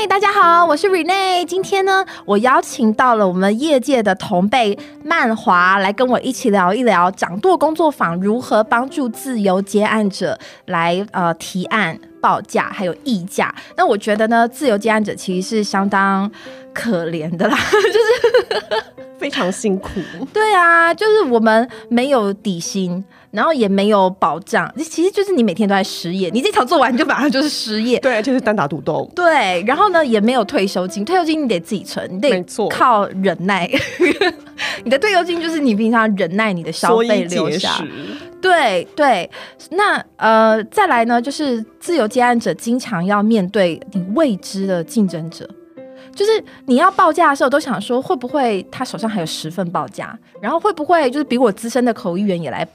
嗨，大家好，我是 Rene。今天呢，我邀请到了我们业界的同辈曼华来跟我一起聊一聊掌舵工作坊如何帮助自由接案者来呃提案、报价还有议价。那我觉得呢，自由接案者其实是相当可怜的啦，就是非常辛苦。对啊，就是我们没有底薪。然后也没有保障，其实就是你每天都在失业，你这场做完你就马上就是失业，对，就是单打独斗。对，然后呢也没有退休金，退休金你得自己存，你得靠忍耐。你的退休金就是你平常忍耐你的消费留下。对对，那呃再来呢，就是自由接案者经常要面对你未知的竞争者，就是你要报价的时候都想说会不会他手上还有十份报价，然后会不会就是比我资深的口译员也来。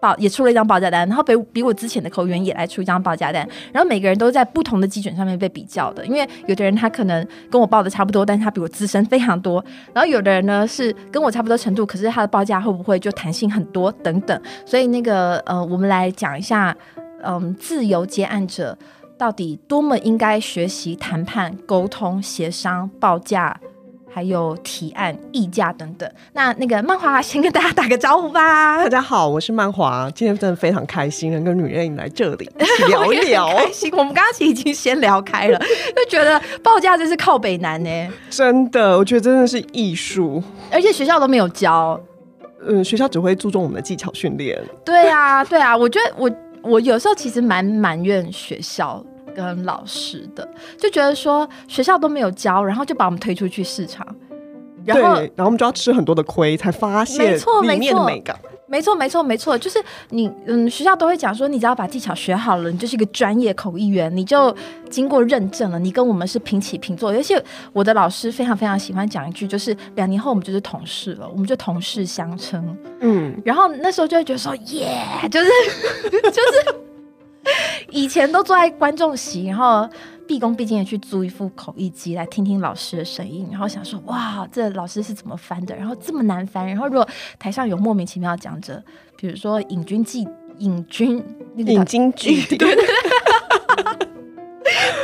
报也出了一张报价单，然后比比我之前的口员也来出一张报价单，然后每个人都在不同的基准上面被比较的，因为有的人他可能跟我报的差不多，但是他比我资深非常多，然后有的人呢是跟我差不多程度，可是他的报价会不会就弹性很多等等，所以那个呃，我们来讲一下，嗯，自由接案者到底多么应该学习谈判、沟通、协商、报价。还有提案、议价等等。那那个曼华先跟大家打个招呼吧。大家好，我是曼华，今天真的非常开心能跟女人来这里 聊一聊。开心，我们刚刚其实已经先聊开了，就觉得报价真是靠北南呢。真的，我觉得真的是艺术，而且学校都没有教。嗯，学校只会注重我们的技巧训练。对啊，对啊，我觉得我我有时候其实蛮埋怨学校。跟老师的就觉得说学校都没有教，然后就把我们推出去市场，然后然后我们就要吃很多的亏，才发现没错里面的美感。没错没错没错，就是你嗯，学校都会讲说，你只要把技巧学好了，你就是一个专业口译员，你就经过认证了，你跟我们是平起平坐。而且我的老师非常非常喜欢讲一句，就是两年后我们就是同事了，我们就同事相称。嗯，然后那时候就会觉得说，耶，就是 就是。以前都坐在观众席，然后毕恭毕敬的去租一副口译机来听听老师的声音，然后想说哇，这老师是怎么翻的？然后这么难翻。然后如果台上有莫名其妙的讲者，比如说引军记、引军、引经据典，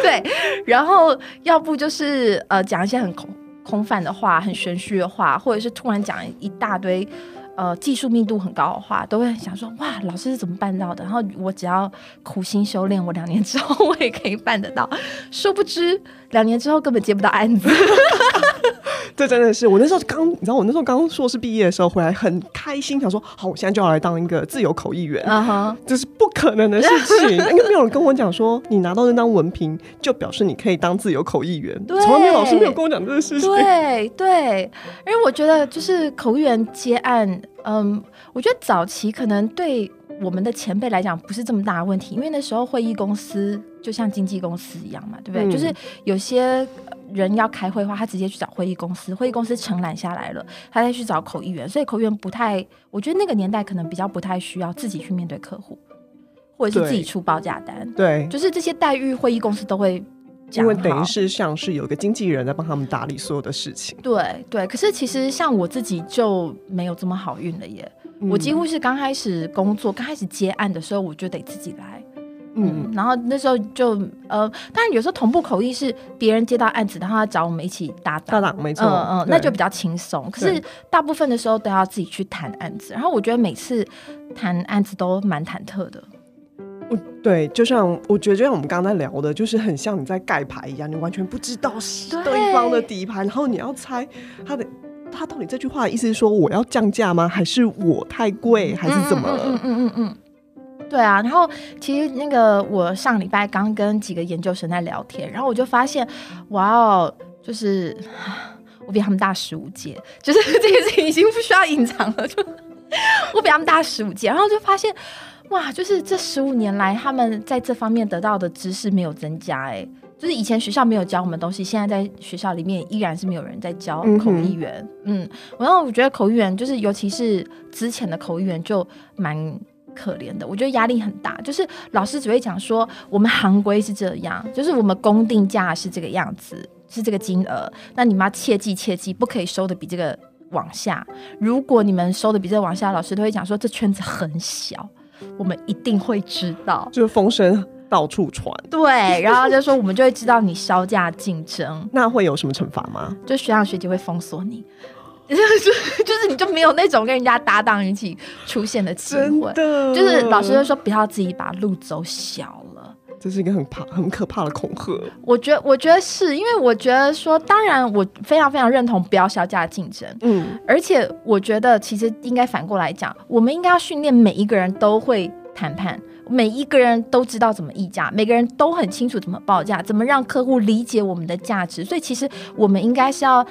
对，然后要不就是呃讲一些很空空泛的话、很玄虚的话，或者是突然讲一大堆。呃，技术密度很高的话，都会想说哇，老师是怎么办到的？然后我只要苦心修炼，我两年之后我也可以办得到。殊不知，两年之后根本接不到案子。这真的是我那时候刚，你知道，我那时候刚硕士毕业的时候回来，很开心，想说好，我现在就要来当一个自由口译员。啊哈，这是不可能的事情，因为没有人跟我讲说，你拿到那张文凭就表示你可以当自由口译员。从来没有老师没有跟我讲这个事情。对对，因为我觉得就是口译员接案。嗯，我觉得早期可能对我们的前辈来讲不是这么大的问题，因为那时候会议公司就像经纪公司一样嘛，对不对？就是有些人要开会的话，他直接去找会议公司，会议公司承揽下来了，他再去找口译员，所以口译员不太，我觉得那个年代可能比较不太需要自己去面对客户，或者是自己出报价单，对，就是这些待遇会议公司都会。因为等于是像是有一个经纪人在帮他们打理所有的事情。对对，可是其实像我自己就没有这么好运了耶。我几乎是刚开始工作、刚开始接案的时候，我就得自己来。嗯，然后那时候就呃，当然有时候同步口译是别人接到案子，然后他找我们一起搭档，搭档没错，嗯嗯，那就比较轻松。可是大部分的时候都要自己去谈案子，然后我觉得每次谈案子都蛮忐忑的。对，就像我觉得，就像我们刚刚在聊的，就是很像你在盖牌一样，你完全不知道对方的底牌，然后你要猜他的他到底这句话的意思是说我要降价吗？还是我太贵？还是怎么？嗯嗯嗯嗯，对啊。然后其实那个我上礼拜刚跟几个研究生在聊天，然后我就发现，哇哦，就是我比他们大十五届，就是 这件事情已经不需要隐藏了，就 我比他们大十五届，然后就发现。哇，就是这十五年来，他们在这方面得到的知识没有增加，哎，就是以前学校没有教我们东西，现在在学校里面依然是没有人在教口译员。嗯，然后我觉得口译员就是，尤其是之前的口译员就蛮可怜的，我觉得压力很大。就是老师只会讲说，我们行规是这样，就是我们公定价是这个样子，是这个金额，那你们要切记切记，不可以收的比这个往下。如果你们收的比这个往下，老师都会讲说，这圈子很小。我们一定会知道，就是风声到处传。对，然后就说我们就会知道你销价竞争，那会有什么惩罚吗？就学长学姐会封锁你。就是就是你就没有那种跟人家搭档一起出现的机会，就是老师就说不要自己把路走小了，这是一个很怕很可怕的恐吓。我觉得我觉得是因为我觉得说，当然我非常非常认同不要小价竞争，嗯，而且我觉得其实应该反过来讲，我们应该要训练每一个人都会谈判，每一个人都知道怎么议价，每个人都很清楚怎么报价，怎么让客户理解我们的价值，所以其实我们应该是要。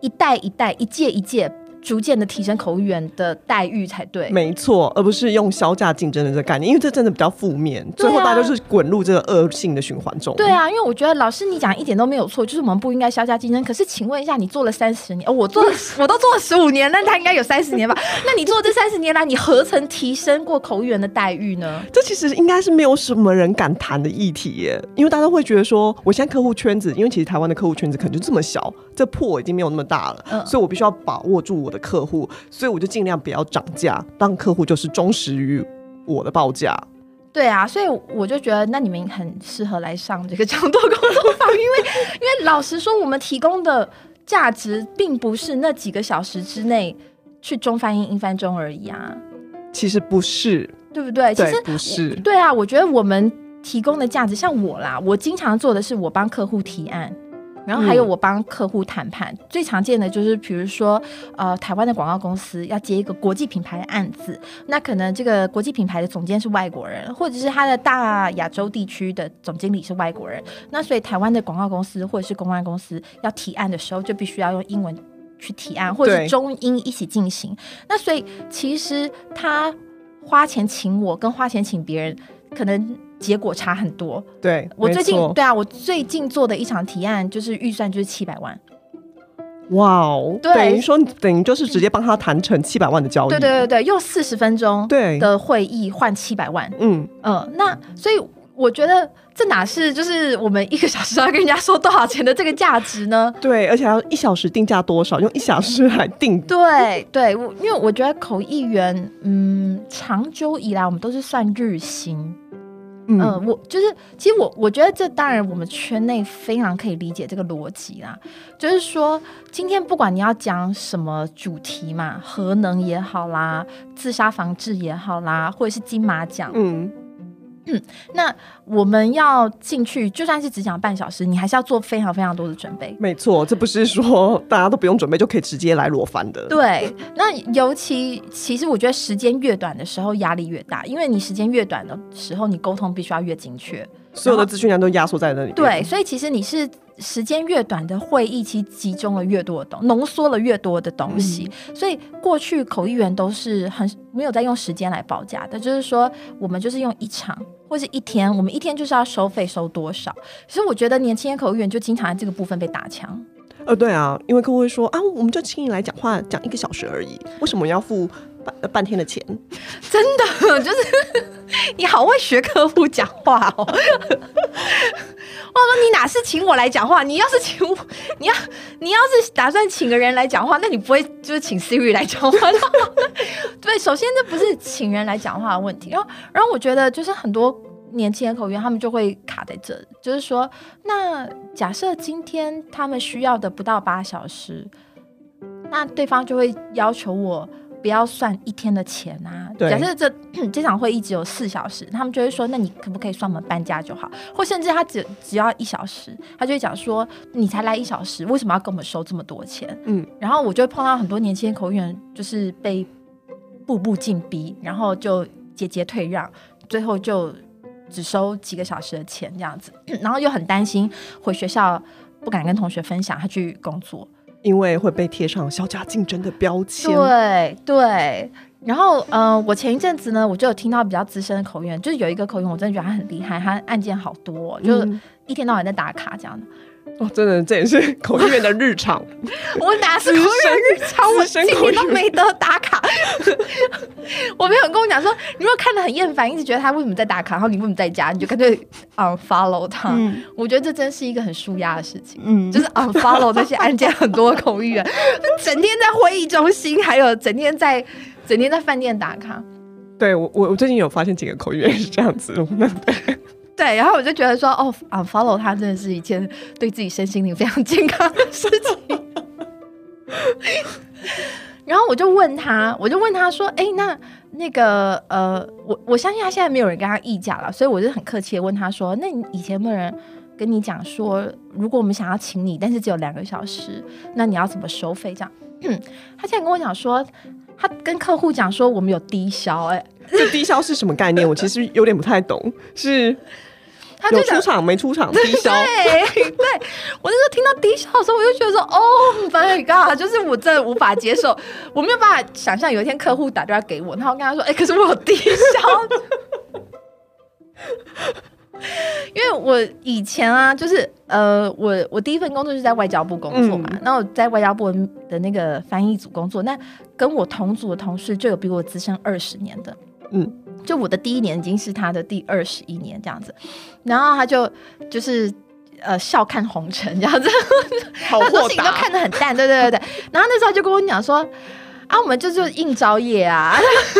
一代一代，一届一届。逐渐的提升口语员的待遇才对，没错，而不是用销价竞争的这个概念，因为这真的比较负面，最后大家都是滚入这个恶性的循环中。对啊，因为我觉得老师你讲一点都没有错，就是我们不应该销价竞争。可是请问一下，你做了三十年，哦，我做了，我都做了十五年，那他应该有三十年吧？那你做这三十年来，你何曾提升过口语员的待遇呢？这其实应该是没有什么人敢谈的议题耶，因为大家会觉得说，我现在客户圈子，因为其实台湾的客户圈子可能就这么小，这破已经没有那么大了，所以我必须要把握住我的客户。所以我就尽量不要涨价，让客户就是忠实于我的报价。对啊，所以我就觉得那你们很适合来上这个讲座工作坊，因为因为老实说，我们提供的价值并不是那几个小时之内去中翻英英翻中而已啊。其实不是，对不对？其实不是。对啊，我觉得我们提供的价值，像我啦，我经常做的是我帮客户提案。然后还有我帮客户谈判，最常见的就是，比如说，呃，台湾的广告公司要接一个国际品牌的案子，那可能这个国际品牌的总监是外国人，或者是他的大亚洲地区的总经理是外国人，那所以台湾的广告公司或者是公关公司要提案的时候，就必须要用英文去提案，或者是中英一起进行。那所以其实他花钱请我，跟花钱请别人，可能。结果差很多。对我最近对啊，我最近做的一场提案就是预算就是七百万。哇哦，等于说等于就是直接帮他谈成七百万的交易。对对对对，用四十分钟对的会议换七百万。嗯嗯，那所以我觉得这哪是就是我们一个小时要跟人家说多少钱的这个价值呢？对，而且要一小时定价多少，用一小时来定。对对，我因为我觉得口译员，嗯，长久以来我们都是算日薪。嗯，我就是，其实我我觉得这当然我们圈内非常可以理解这个逻辑啦，就是说今天不管你要讲什么主题嘛，核能也好啦，自杀防治也好啦，或者是金马奖，嗯。嗯，那我们要进去，就算是只讲半小时，你还是要做非常非常多的准备。没错，这不是说大家都不用准备就可以直接来裸翻的。对，那尤其其实我觉得时间越短的时候压力越大，因为你时间越短的时候，你沟通必须要越精确，所有的资讯量都压缩在那里。对，所以其实你是。时间越短的会议，其实集中了越多的东，浓缩了越多的东西。所以过去口译员都是很没有在用时间来报价的，就是说我们就是用一场或者一天，我们一天就是要收费收多少。其实我觉得年轻的口语员就经常在这个部分被打枪。呃，对啊，因为客户会说啊，我们就请你来讲话，讲一个小时而已，为什么要付半半天的钱？真的就是 你好会学客户讲话哦。我说你哪是请我来讲话？你要是请我，你要你要是打算请个人来讲话，那你不会就是请 Siri 来讲话？对，首先这不是请人来讲话的问题。然后，然后我觉得就是很多年轻人口员他们就会卡在这，就是说，那假设今天他们需要的不到八小时，那对方就会要求我。不要算一天的钱啊！假设这 这场会一直有四小时，他们就会说：“那你可不可以算我们半价就好？”或甚至他只只要一小时，他就会讲说：“你才来一小时，为什么要跟我们收这么多钱？”嗯，然后我就会碰到很多年轻的口译员，就是被步步进逼，然后就节节退让，最后就只收几个小时的钱这样子，然后又很担心回学校不敢跟同学分享他去工作。因为会被贴上小假竞争的标签。对对，然后嗯，我前一阵子呢，我就有听到比较资深的口音，就是有一个口音，我真的觉得他很厉害，他案件好多，就一天到晚在打卡这样的。哦，真的，这也是口译员的日常。我哪是口译员日常？我今年都没得打卡。我没有跟我讲说，你如果看的很厌烦，一直觉得他为什么在打卡，然后你为什么在家，你就干脆 unfollow 他。我觉得这真是一个很舒压的事情。嗯，就是 unfollow 这些案件很多口译员，整天在会议中心，还有整天在整天在饭店打卡。对我，我我最近有发现几个口译员是这样子。对，对然后我就觉得说，哦，unfollow 他真的是一件对自己身心灵非常健康的事情。然后我就问他，我就问他说：“哎，那那个呃，我我相信他现在没有人跟他议价了，所以我就很客气的问他说：那你以前有没有人跟你讲说，如果我们想要请你，但是只有两个小时，那你要怎么收费？这样？他现在跟我讲说，他跟客户讲说，我们有低消。哎，这低消是什么概念？我其实有点不太懂。是。”有出场没出场低消？对，对我那时候听到低消的时候，我就觉得说，Oh my god！就是我真的无法接受，我没有办法想象有一天客户打电话给我，然后跟他说，哎，可是我有低消。因为我以前啊，就是呃，我我第一份工作是在外交部工作嘛，那我在外交部的那个翻译组工作，那跟我同组的同事就有比我资深二十年的，嗯。就我的第一年已经是他的第二十一年这样子，然后他就就是呃笑看红尘这样子，好豁都看得很淡，对对对对。然后那时候就跟我讲说啊，我们就就应招业啊，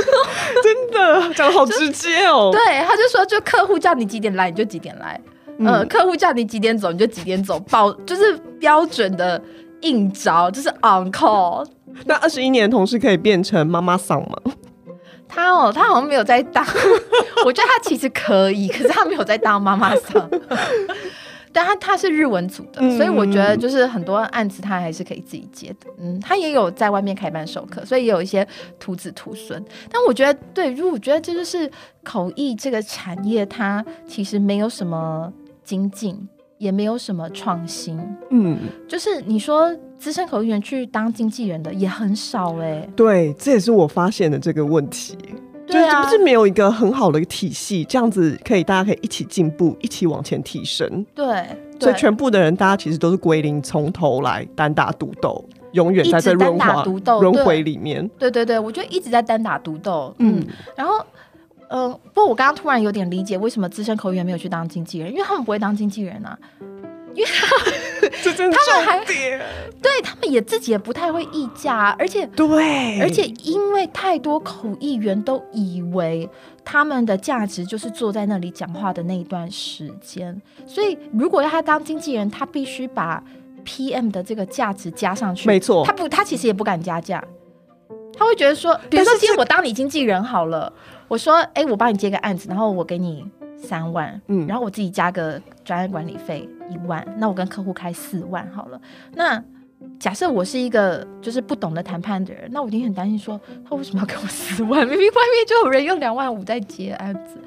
真的讲的好直接哦。对，他就说就客户叫你几点来你就几点来，呃，客户叫你几点走你就几点走，保就是标准的应招，就是 on call。那二十一年同事可以变成妈妈桑吗？他哦，他好像没有在当，我觉得他其实可以，可是他没有在当妈妈桑。但他他是日文组的，所以我觉得就是很多案子他还是可以自己接的。嗯，他也有在外面开班授课，所以也有一些徒子徒孙。但我觉得，对，如果我觉得这就是口译这个产业，它其实没有什么精进。也没有什么创新，嗯，就是你说资深口译员去当经纪人的也很少哎，对，这也是我发现的这个问题，对啊，是没有一个很好的体系，这样子可以大家可以一起进步，一起往前提升，对，所以全部的人大家其实都是归零，从头来单打独斗，永远在这轮斗轮回里面，对对对，我觉得一直在单打独斗，嗯，然后。嗯，不过我刚刚突然有点理解为什么资深口译员没有去当经纪人，因为他们不会当经纪人啊，因为他们 还对他们也自己也不太会议价，而且对，而且因为太多口译员都以为他们的价值就是坐在那里讲话的那一段时间，所以如果要他当经纪人，他必须把 PM 的这个价值加上去，没错，他不，他其实也不敢加价，他会觉得说，比如说今天我当你经纪人好了。我说，哎，我帮你接个案子，然后我给你三万，嗯，然后我自己加个专业管理费一万，那我跟客户开四万好了。那假设我是一个就是不懂得谈判的人，那我一定很担心，说他为什么要给我四万？明明外面就有人用两万五在接案子。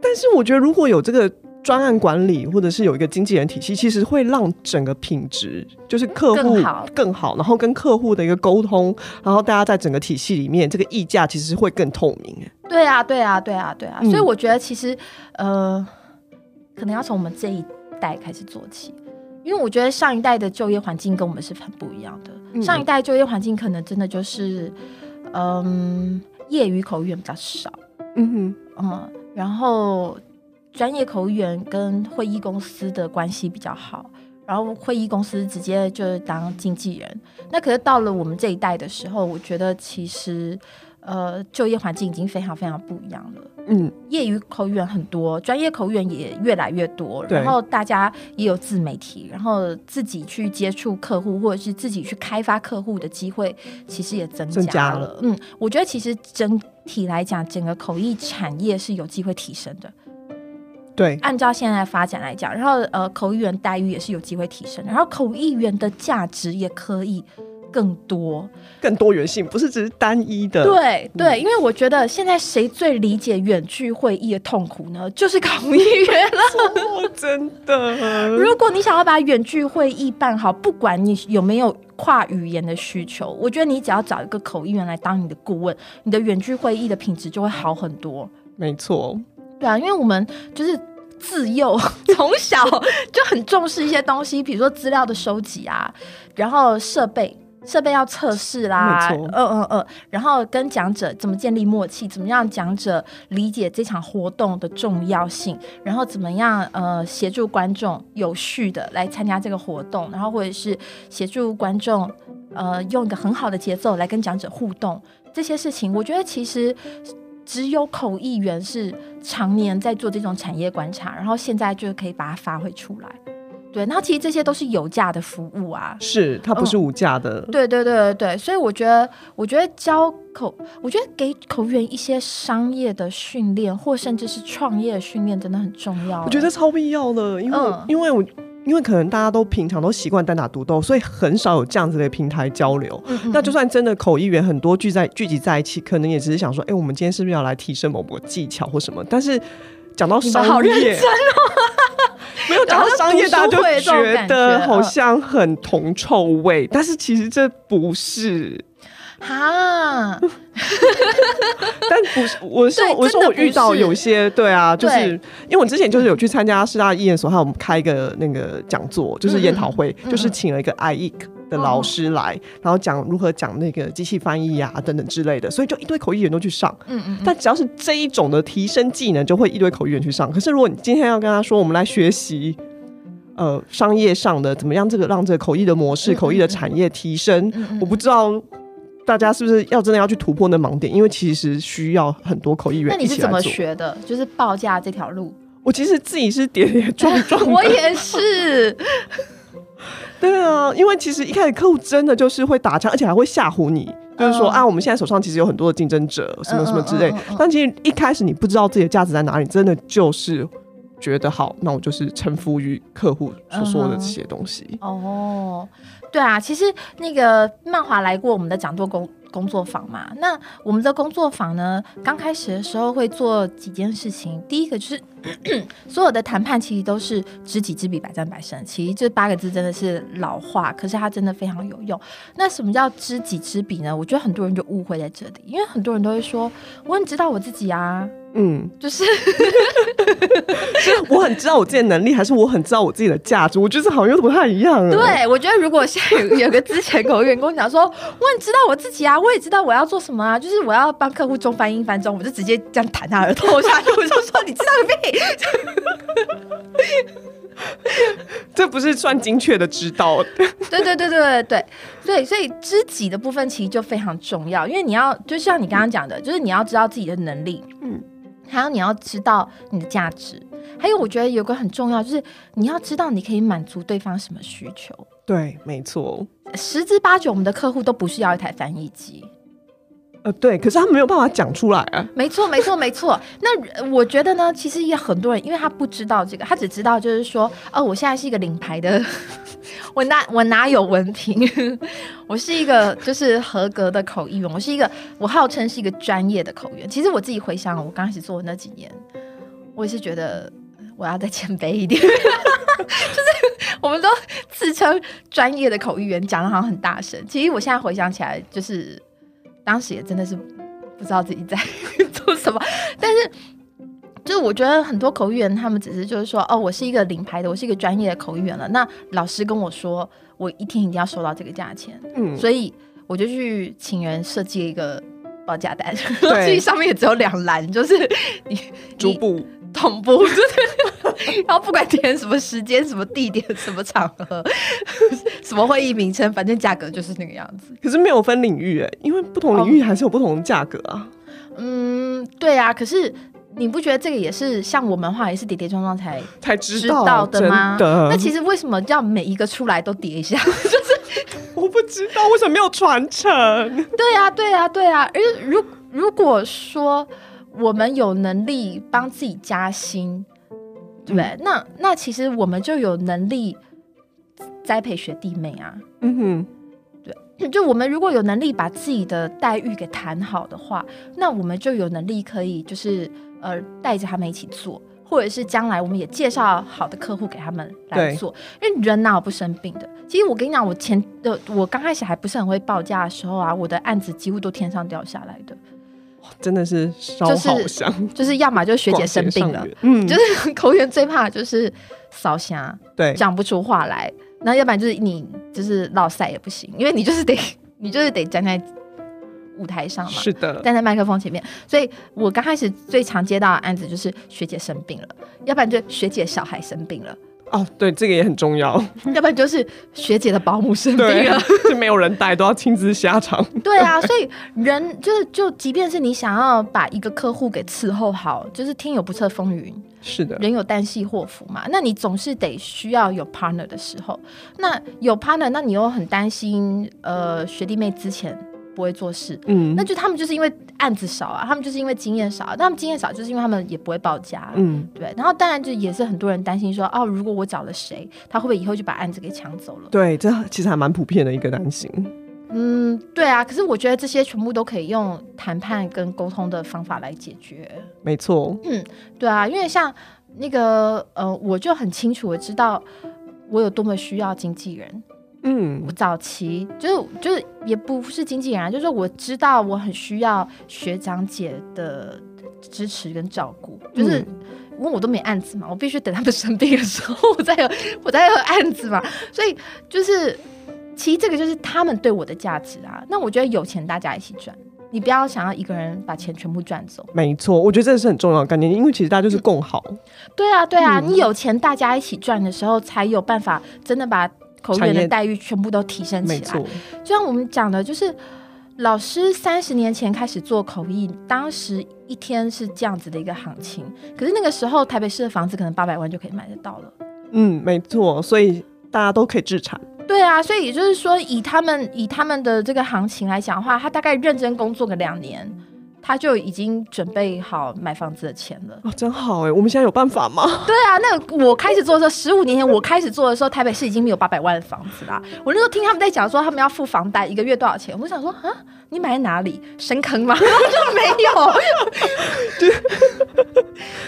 但是我觉得如果有这个。专案管理，或者是有一个经纪人体系，其实会让整个品质就是客户更好，然后跟客户的一个沟通，然后大家在整个体系里面，这个溢价其实会更透明。对啊，对啊，对啊，对啊。所以我觉得其实呃，可能要从我们这一代开始做起，因为我觉得上一代的就业环境跟我们是很不一样的。上一代就业环境可能真的就是嗯，业余口语比较少。嗯哼，嗯，然后。专业口译员跟会议公司的关系比较好，然后会议公司直接就是当经纪人。那可是到了我们这一代的时候，我觉得其实呃就业环境已经非常非常不一样了。嗯，业余口译员很多，专业口译员也越来越多，然后大家也有自媒体，然后自己去接触客户或者是自己去开发客户的机会，其实也增加了。嗯，我觉得其实整体来讲，整个口译产业是有机会提升的。对，按照现在的发展来讲，然后呃，口译员待遇也是有机会提升，然后口译员的价值也可以更多、更多元性，不是只是单一的。对对，因为我觉得现在谁最理解远距会议的痛苦呢？就是口译员了。真的，如果你想要把远距会议办好，不管你有没有跨语言的需求，我觉得你只要找一个口译员来当你的顾问，你的远距会议的品质就会好很多。没错。对啊，因为我们就是自幼 从小就很重视一些东西，比如说资料的收集啊，然后设备设备要测试啦，嗯嗯嗯，然后跟讲者怎么建立默契，怎么样讲者理解这场活动的重要性，然后怎么样呃协助观众有序的来参加这个活动，然后或者是协助观众呃用一个很好的节奏来跟讲者互动，这些事情我觉得其实。只有口译员是常年在做这种产业观察，然后现在就可以把它发挥出来。对，那其实这些都是有价的服务啊，是它不是无价的。对对对对对，所以我觉得，我觉得教口，我觉得给口译员一些商业的训练，或甚至是创业的训练，真的很重要。我觉得超必要的，因为因为我因为可能大家都平常都习惯单打独斗，所以很少有这样子的平台交流。那就算真的口译员很多聚在聚集在一起，可能也只是想说，哎，我们今天是不是要来提升某个技巧或什么？但是讲到商业。没有讲到商业，大家就觉得好像很铜臭味，但是其实这不是 哈。但不是，我是我说我遇到有些对啊，就是因为我之前就是有去参加师大艺研所，还有我们开一个那个讲座，就是研讨会，就是请了一个 IE 的老师来，然后讲如何讲那个机器翻译啊等等之类的，所以就一堆口译员都去上。嗯嗯。但只要是这一种的提升技能，就会一堆口译员去上。可是如果你今天要跟他说，我们来学习呃商业上的怎么样，这个让这个口译的模式、口译的产业提升，我不知道。大家是不是要真的要去突破那盲点？因为其实需要很多口译员。那你是怎么学的？就是报价这条路。我其实自己是跌跌撞撞。我也是。对啊，因为其实一开始客户真的就是会打枪，而且还会吓唬你，就是说啊，我们现在手上其实有很多的竞争者，什么什么之类。但其实一开始你不知道自己的价值在哪里，真的就是觉得好，那我就是臣服于客户所说的这些东西。哦。对啊，其实那个曼华来过我们的讲座工工作坊嘛。那我们的工作坊呢，刚开始的时候会做几件事情。第一个就是 所有的谈判其实都是知己知彼，百战百胜。其实这八个字真的是老话，可是它真的非常有用。那什么叫知己知彼呢？我觉得很多人就误会在这里，因为很多人都会说我很知道我自己啊。嗯，就是，是我很知道我自己的能力，还是我很知道我自己的价值？我觉得好像又不太一样。对，我觉得如果现在有有个之前口员工讲说，我很知道我自己啊，我也知道我要做什么啊，就是我要帮客户中翻英翻中，我就直接这样弹他耳朵下去，我就说你知道个屁！这 不是算精确的知道。对对对对对对对，所以知己的部分其实就非常重要，因为你要就像你刚刚讲的，就是你要知道自己的能力，嗯，还有你要知道你的价值，还有我觉得有个很重要，就是你要知道你可以满足对方什么需求。对，没错，十之八九我们的客户都不是要一台翻译机。呃，对，可是他没有办法讲出来啊。没错，没错，没错。那我觉得呢，其实也很多人，因为他不知道这个，他只知道就是说，哦，我现在是一个领牌的，我哪我哪有文凭？我是一个就是合格的口译员，我是一个我号称是一个专业的口译员。其实我自己回想，我刚开始做的那几年，我也是觉得我要再谦卑一点，就是我们都自称专业的口译员，讲的好像很大声。其实我现在回想起来，就是。当时也真的是不知道自己在 做什么，但是就是我觉得很多口译员他们只是就是说哦，我是一个领牌的，我是一个专业的口译员了。那老师跟我说，我一天一定要收到这个价钱，嗯，所以我就去请人设计一个报价单，对，上面也只有两栏，就是你逐步。同步，然后不管填什么时间、什么地点、什么场合、什么会议名称，反正价格就是那个样子。可是没有分领域哎，因为不同领域还是有不同的价格啊。嗯，对啊。可是你不觉得这个也是像我们话也是跌跌撞撞才才知道的吗？那其实为什么要每一个出来都叠一下？就是我不知道为什么没有传承。对啊，对啊，对啊。而如如果说。我们有能力帮自己加薪，对不对？那那其实我们就有能力栽培学弟妹啊。嗯哼，对，就我们如果有能力把自己的待遇给谈好的话，那我们就有能力可以就是呃带着他们一起做，或者是将来我们也介绍好的客户给他们来做。因为人哪有不生病的？其实我跟你讲，我前的我刚开始还不是很会报价的时候啊，我的案子几乎都天上掉下来的。真的是烧好香，就是要么就是学姐生病了，嗯，就是口语最怕就是烧香，对，讲不出话来，那要不然就是你就是落塞也不行，因为你就是得你就是得站在舞台上嘛，是的，站在麦克风前面，所以我刚开始最常接到的案子就是学姐生病了，要不然就学姐小孩生病了。哦，对，这个也很重要。要不然就是学姐的保姆生病了，就没有人带，都要亲自下场。对啊，所以人就是就，即便是你想要把一个客户给伺候好，就是天有不测风云，是的，人有旦夕祸福嘛。那你总是得需要有 partner 的时候，那有 partner，那你又很担心，呃，学弟妹之前。不会做事，嗯，那就他们就是因为案子少啊，他们就是因为经验少，他们经验少就是因为他们也不会报价，嗯，对。然后当然就也是很多人担心说，哦，如果我找了谁，他会不会以后就把案子给抢走了？对，这其实还蛮普遍的一个担心。嗯，对啊。可是我觉得这些全部都可以用谈判跟沟通的方法来解决。没错。嗯，对啊，因为像那个呃，我就很清楚的知道我有多么需要经纪人。嗯，我早期就是就是也不是经纪人啊，就是我知道我很需要学长姐的支持跟照顾，就是因为我都没案子嘛，我必须等他们生病的时候，我再有我再有案子嘛，所以就是其实这个就是他们对我的价值啊。那我觉得有钱大家一起赚，你不要想要一个人把钱全部赚走。没错，我觉得这是很重要的概念，因为其实大家就是共好。对啊，对啊，你有钱大家一起赚的时候，才有办法真的把。口语的待遇全部都提升起来，就像我们讲的，就是老师三十年前开始做口译，当时一天是这样子的一个行情，可是那个时候台北市的房子可能八百万就可以买得到了。嗯，没错，所以大家都可以自产。对啊，所以也就是说，以他们以他们的这个行情来讲的话，他大概认真工作个两年。他就已经准备好买房子的钱了哦，真好哎！我们现在有办法吗？对啊，那我开始做的时候，十五年前我开始做的时候，台北市已经没有八百万的房子啦。我那时候听他们在讲说，他们要付房贷，一个月多少钱？我想说啊，你买在哪里？深坑吗？就没有，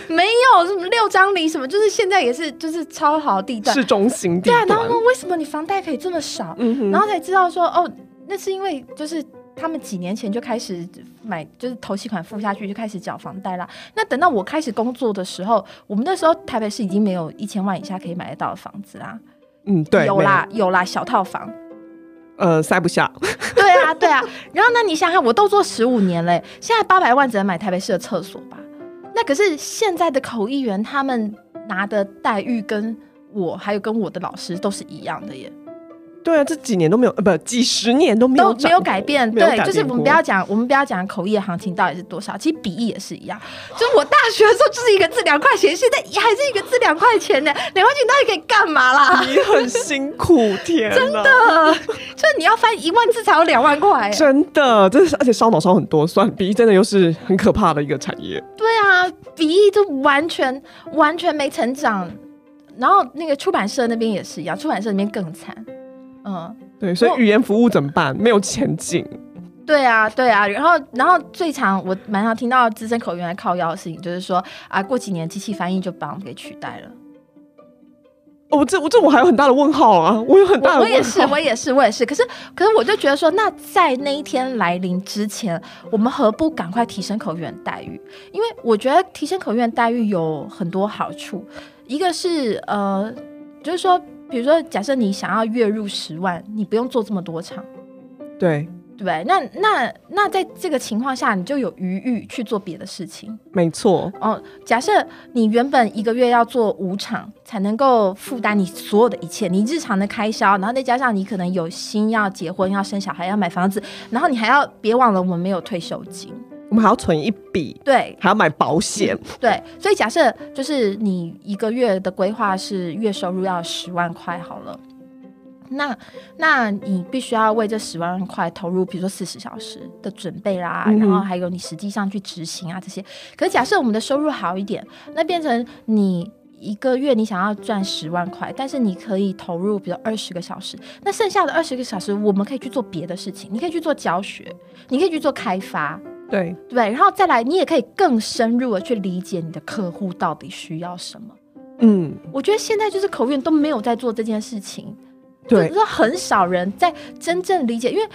没有什么六张里什么，就是现在也是就是超好地段，市中心地段。对啊，然后为什么你房贷可以这么少？然后才知道说哦，那是因为就是。他们几年前就开始买，就是头期款付下去就开始缴房贷啦。那等到我开始工作的时候，我们那时候台北市已经没有一千万以下可以买得到的房子啦。嗯，对，有啦，有啦，小套房，呃，塞不下。对啊，对啊。然后呢，你想想，我都做十五年嘞，现在八百万只能买台北市的厕所吧？那可是现在的口译员他们拿的待遇跟我还有跟我的老师都是一样的耶。对啊，这几年都没有，呃，不，几十年都没有都没有改变。对，就是我们不要讲，我们不要讲口译的行情到底是多少，其实笔译也是一样。就是我大学的时候就是一个字两块钱，现在还是一个字两块钱呢。两块钱到底可以干嘛啦？你很辛苦，天，真的，就是你要翻一万字才有两万块，真的，真是，而且烧脑烧很多，算笔译真的又是很可怕的一个产业。对啊，笔译就完全完全没成长，然后那个出版社那边也是一样，出版社那边更惨。嗯，对，所以语言服务怎么办？没有前景。对啊，对啊，然后，然后最常我蛮常听到资深口译员来靠腰的事情，就是说啊，过几年机器翻译就把我们给取代了。哦，这我这我还有很大的问号啊！我有很大的问号，我也是，我也是，我也是。可是，可是我就觉得说，那在那一天来临之前，我们何不赶快提升口译员待遇？因为我觉得提升口译员待遇有很多好处，一个是呃，就是说。比如说，假设你想要月入十万，你不用做这么多场，对对那那那在这个情况下，你就有余裕去做别的事情。没错。哦，假设你原本一个月要做五场，才能够负担你所有的一切，你日常的开销，然后再加上你可能有心要结婚、要生小孩、要买房子，然后你还要别忘了我们没有退休金。我们还要存一笔，对，还要买保险，对，所以假设就是你一个月的规划是月收入要十万块好了，那那你必须要为这十万块投入，比如说四十小时的准备啦，然后还有你实际上去执行啊这些。可是假设我们的收入好一点，那变成你一个月你想要赚十万块，但是你可以投入比如二十个小时，那剩下的二十个小时我们可以去做别的事情，你可以去做教学，你可以去做开发。对对，然后再来，你也可以更深入的去理解你的客户到底需要什么。嗯，我觉得现在就是口院都没有在做这件事情，对，说很少人在真正理解，因为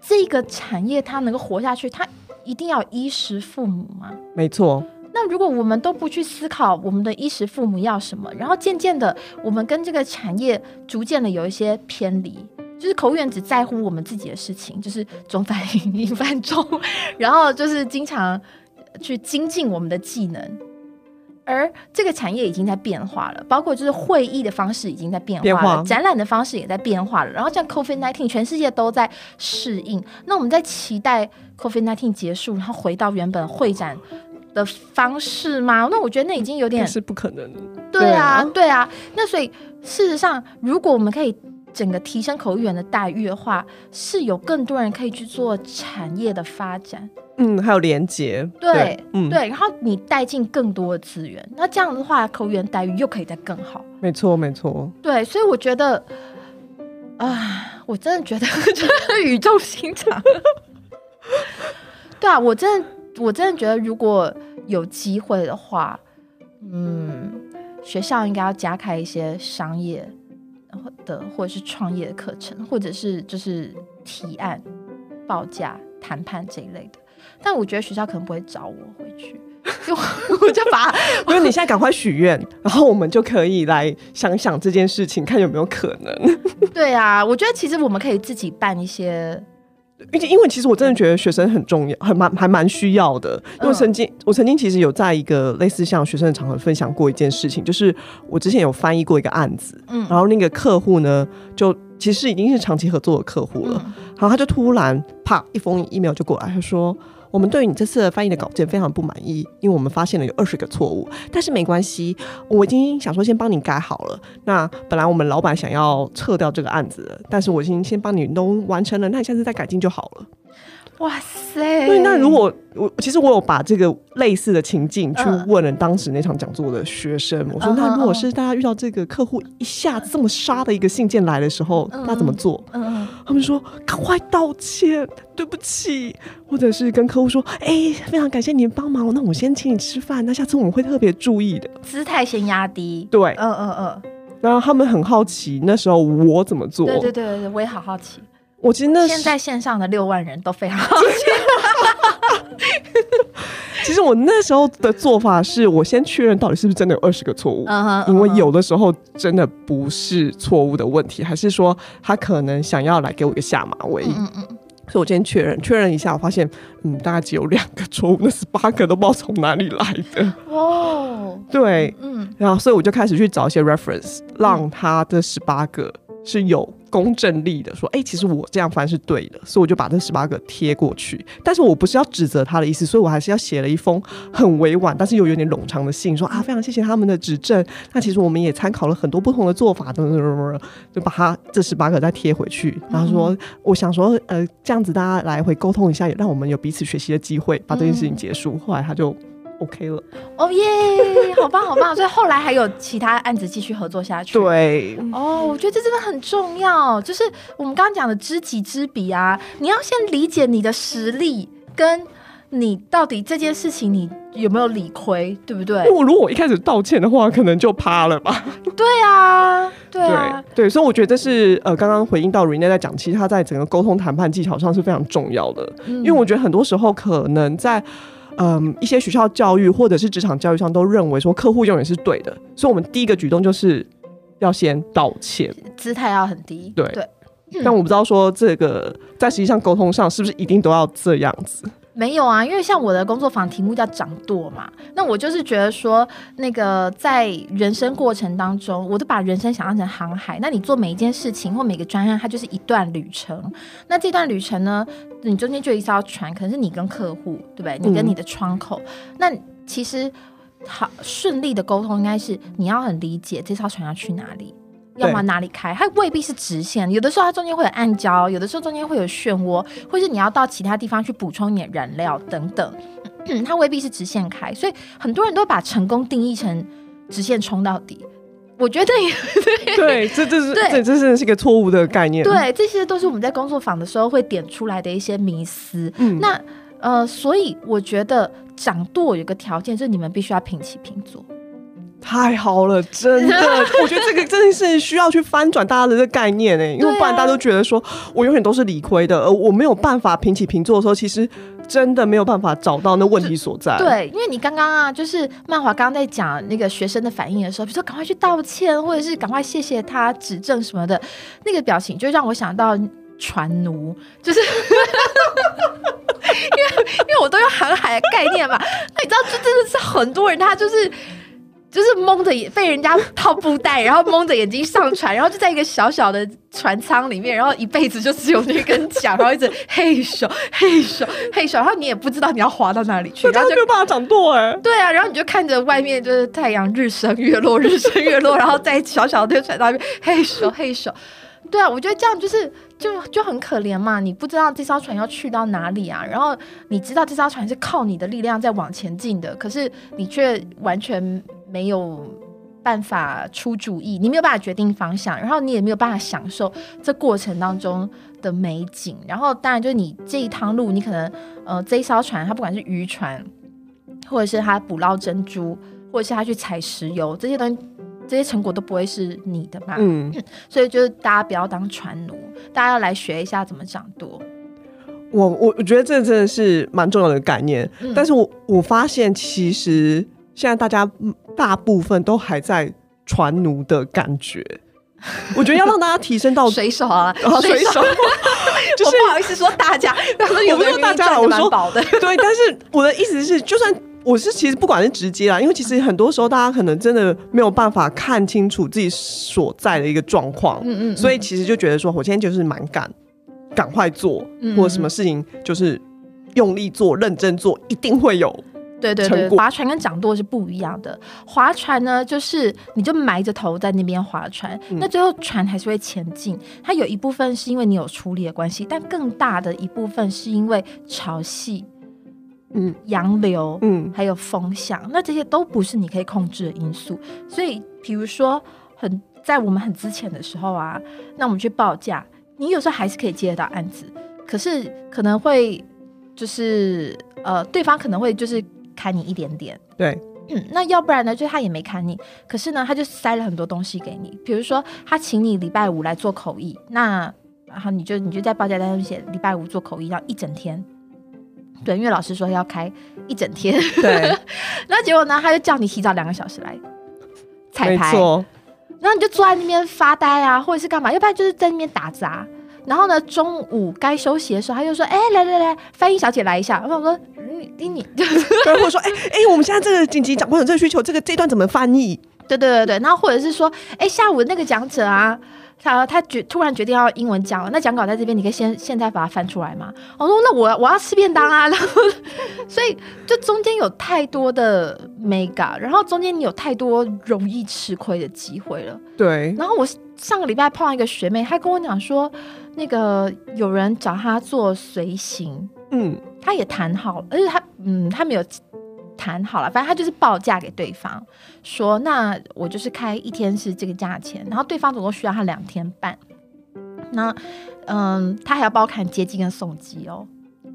这个产业它能够活下去，它一定要衣食父母嘛。没错。那如果我们都不去思考我们的衣食父母要什么，然后渐渐的，我们跟这个产业逐渐的有一些偏离。就是口语只在乎我们自己的事情，就是中翻英、英翻中，然后就是经常去精进我们的技能。而这个产业已经在变化了，包括就是会议的方式已经在变化了，展览的方式也在变化了。然后像 COVID nineteen，全世界都在适应。那我们在期待 COVID nineteen 结束，然后回到原本会展的方式吗？那我觉得那已经有点是不可能。对啊，对啊。那所以事实上，如果我们可以整个提升口译员的待遇的话，是有更多人可以去做产业的发展。嗯，还有连接，对，嗯，对，然后你带进更多的资源，那这样的话，口源待遇又可以再更好。没错，没错。对，所以我觉得，啊，我真的觉得 真的语重心长。对啊，我真的，我真的觉得，如果有机会的话，嗯，学校应该要加开一些商业的或者是创业的课程，或者是就是提案、报价、谈判这一类的。但我觉得学校可能不会找我回去，就 我就把，因为你现在赶快许愿，然后我们就可以来想想这件事情，看有没有可能。对啊，我觉得其实我们可以自己办一些，而且因为其实我真的觉得学生很重要，很蛮还蛮需要的。因为曾经我曾经其实有在一个类似像学生的场合分享过一件事情，就是我之前有翻译过一个案子，嗯，然后那个客户呢，就其实已经是长期合作的客户了，然后他就突然啪一封 email 就过来，他说。我们对于你这次翻译的稿件非常不满意，因为我们发现了有二十个错误。但是没关系，我已经想说先帮你改好了。那本来我们老板想要撤掉这个案子，但是我已经先帮你都完成了，那你下次再改进就好了。哇塞！对，那如果我其实我有把这个类似的情境去问了当时那场讲座的学生，我说那如果是大家遇到这个客户一下子这么杀的一个信件来的时候，那怎么做？嗯，他们说赶快道歉，对不起，或者是跟客户说，哎，非常感谢您帮忙，那我先请你吃饭，那下次我们会特别注意的，姿态先压低。对，嗯嗯嗯。然后他们很好奇那时候我怎么做？对对对对，我也好好奇。我其实那现在线上的六万人都非常 好奇。其实我那时候的做法是我先确认到底是不是真的有二十个错误，因为有的时候真的不是错误的问题，还是说他可能想要来给我一个下马威。嗯嗯，所以我今天确认确认一下，我发现嗯，大概只有两个错误，那十八个都不知道从哪里来的。哦，对，嗯，然后所以我就开始去找一些 reference，让他的十八个。是有公正力的，说，哎，其实我这样翻是对的，所以我就把这十八个贴过去。但是我不是要指责他的意思，所以我还是要写了一封很委婉，但是又有点冗长的信，说啊，非常谢谢他们的指正。那其实我们也参考了很多不同的做法，等等等等，就把他这十八个再贴回去。然后说，我想说，呃，这样子大家来回沟通一下，也让我们有彼此学习的机会，把这件事情结束。后来他就。OK 了，哦耶，好棒好棒！所以后来还有其他案子继续合作下去。对，哦，我觉得这真的很重要，就是我们刚刚讲的知己知彼啊，你要先理解你的实力，跟你到底这件事情你有没有理亏，对不对？因为如果我一开始道歉的话，可能就趴了吧。对啊，对啊，对，所以我觉得这是呃，刚刚回应到 Rene 在讲，其实他在整个沟通谈判技巧上是非常重要的，因为我觉得很多时候可能在。嗯，一些学校教育或者是职场教育上都认为说客户永远是对的，所以我们第一个举动就是要先道歉，姿态要很低。对对，但我不知道说这个在实际上沟通上是不是一定都要这样子。没有啊，因为像我的工作坊题目叫掌舵嘛，那我就是觉得说，那个在人生过程当中，我都把人生想象成航海。那你做每一件事情或每个专案，它就是一段旅程。那这段旅程呢，你中间就一艘船，可能是你跟客户，对不对？你跟你的窗口。那其实好顺利的沟通，应该是你要很理解这艘船要去哪里。要往哪里开？它未必是直线，有的时候它中间会有暗礁，有的时候中间会有漩涡，或是你要到其他地方去补充一点燃料等等。它未必是直线开，所以很多人都把成功定义成直线冲到底。我觉得也 对，这这是对，这是是一个错误的概念。对，这些都是我们在工作坊的时候会点出来的一些迷思。嗯，那呃，所以我觉得掌舵有个条件，就是你们必须要平起平坐。太好了，真的，我觉得这个真的是需要去翻转大家的这个概念哎，因为不然大家都觉得说我永远都是理亏的，而我没有办法平起平坐的时候，其实真的没有办法找到那问题所在。对，因为你刚刚啊，就是曼华刚刚在讲那个学生的反应的时候，比如说赶快去道歉，或者是赶快谢谢他指正什么的，那个表情就让我想到船奴，就是 因为因为我都用航海的概念嘛，那你知道，这真的是很多人他就是。就是蒙着眼被人家套布袋，然后蒙着眼睛上船，然后就在一个小小的船舱里面，然后一辈子就只有那根桨，然后一直嘿咻嘿咻嘿咻，然后你也不知道你要滑到哪里去，然 后就没有办法掌舵哎。对啊，然后你就看着外面就是太阳日升月落日升月落，然后在小小的船上面嘿咻嘿咻。对啊，我觉得这样就是就就很可怜嘛。你不知道这艘船要去到哪里啊，然后你知道这艘船是靠你的力量在往前进的，可是你却完全没有办法出主意，你没有办法决定方向，然后你也没有办法享受这过程当中的美景。然后当然就是你这一趟路，你可能呃这一艘船它不管是渔船，或者是它捕捞珍珠，或者是它去采石油这些东西。这些成果都不会是你的嘛？嗯，所以就是大家不要当船奴，大家要来学一下怎么掌舵。我我我觉得这真的是蛮重要的概念，但是我我发现其实现在大家大部分都还在船奴的感觉。我觉得要让大家提升到 水手啊，水手，就是不好意思说大家，我不说大家，我说的对，但是我的意思是，就算。我是其实不管是直接啦，因为其实很多时候大家可能真的没有办法看清楚自己所在的一个状况，嗯嗯，所以其实就觉得说，我今天就是蛮赶，赶快做，或者什么事情就是用力做、认真做，一定会有对对对。划船跟掌舵是不一样的，划船呢就是你就埋着头在那边划船，那最后船还是会前进。它有一部分是因为你有出力的关系，但更大的一部分是因为潮汐。嗯，洋流，嗯，还有风向，那这些都不是你可以控制的因素。所以，比如说，很在我们很之前的时候啊，那我们去报价，你有时候还是可以接得到案子，可是可能会就是呃，对方可能会就是砍你一点点，对，嗯，那要不然呢，就他也没砍你，可是呢，他就塞了很多东西给你，比如说他请你礼拜五来做口译，那然后你就你就在报价单上写礼拜五做口译，要一整天。对，因为老师说要开一整天，对，那结果呢，他就叫你提早两个小时来彩排，然后你就坐在那边发呆啊，或者是干嘛？要不然就是在那边打杂。然后呢，中午该休息的时候，他就说：“哎，来来来，翻译小姐来一下。”然后我说：“你你，对，或者说，哎哎，我们现在这个紧急讲，或者这个需求，这个这段怎么翻译？”对对对对，然后或者是说：“哎，下午那个讲者啊。”他他决突然决定要英文讲了，那讲稿在这边，你可以先现在把它翻出来吗？我说那我我要吃便当啊，然后 所以就中间有太多的 mega，然后中间你有太多容易吃亏的机会了。对。然后我上个礼拜碰到一个学妹，她跟我讲说，那个有人找她做随行，嗯，她也谈好了，而且她嗯，她没有。谈好了，反正他就是报价给对方，说那我就是开一天是这个价钱，然后对方总共需要他两天半，那嗯，他还要包含接机跟送机哦。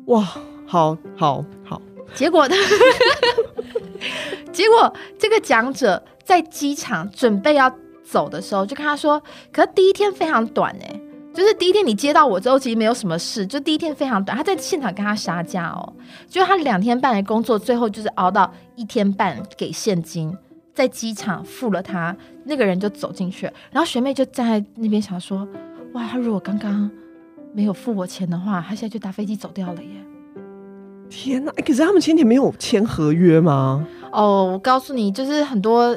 哇，好好好，结果呢？结果这个讲者在机场准备要走的时候，就跟他说，可是第一天非常短哎。就是第一天你接到我之后，其实没有什么事，就第一天非常短。他在现场跟他杀价哦，就他两天半的工作，最后就是熬到一天半给现金，在机场付了他，那个人就走进去，然后学妹就站在那边想说，哇，他如果刚刚没有付我钱的话，他现在就搭飞机走掉了耶！天哪，可是他们前天没有签合约吗？哦，我告诉你，就是很多。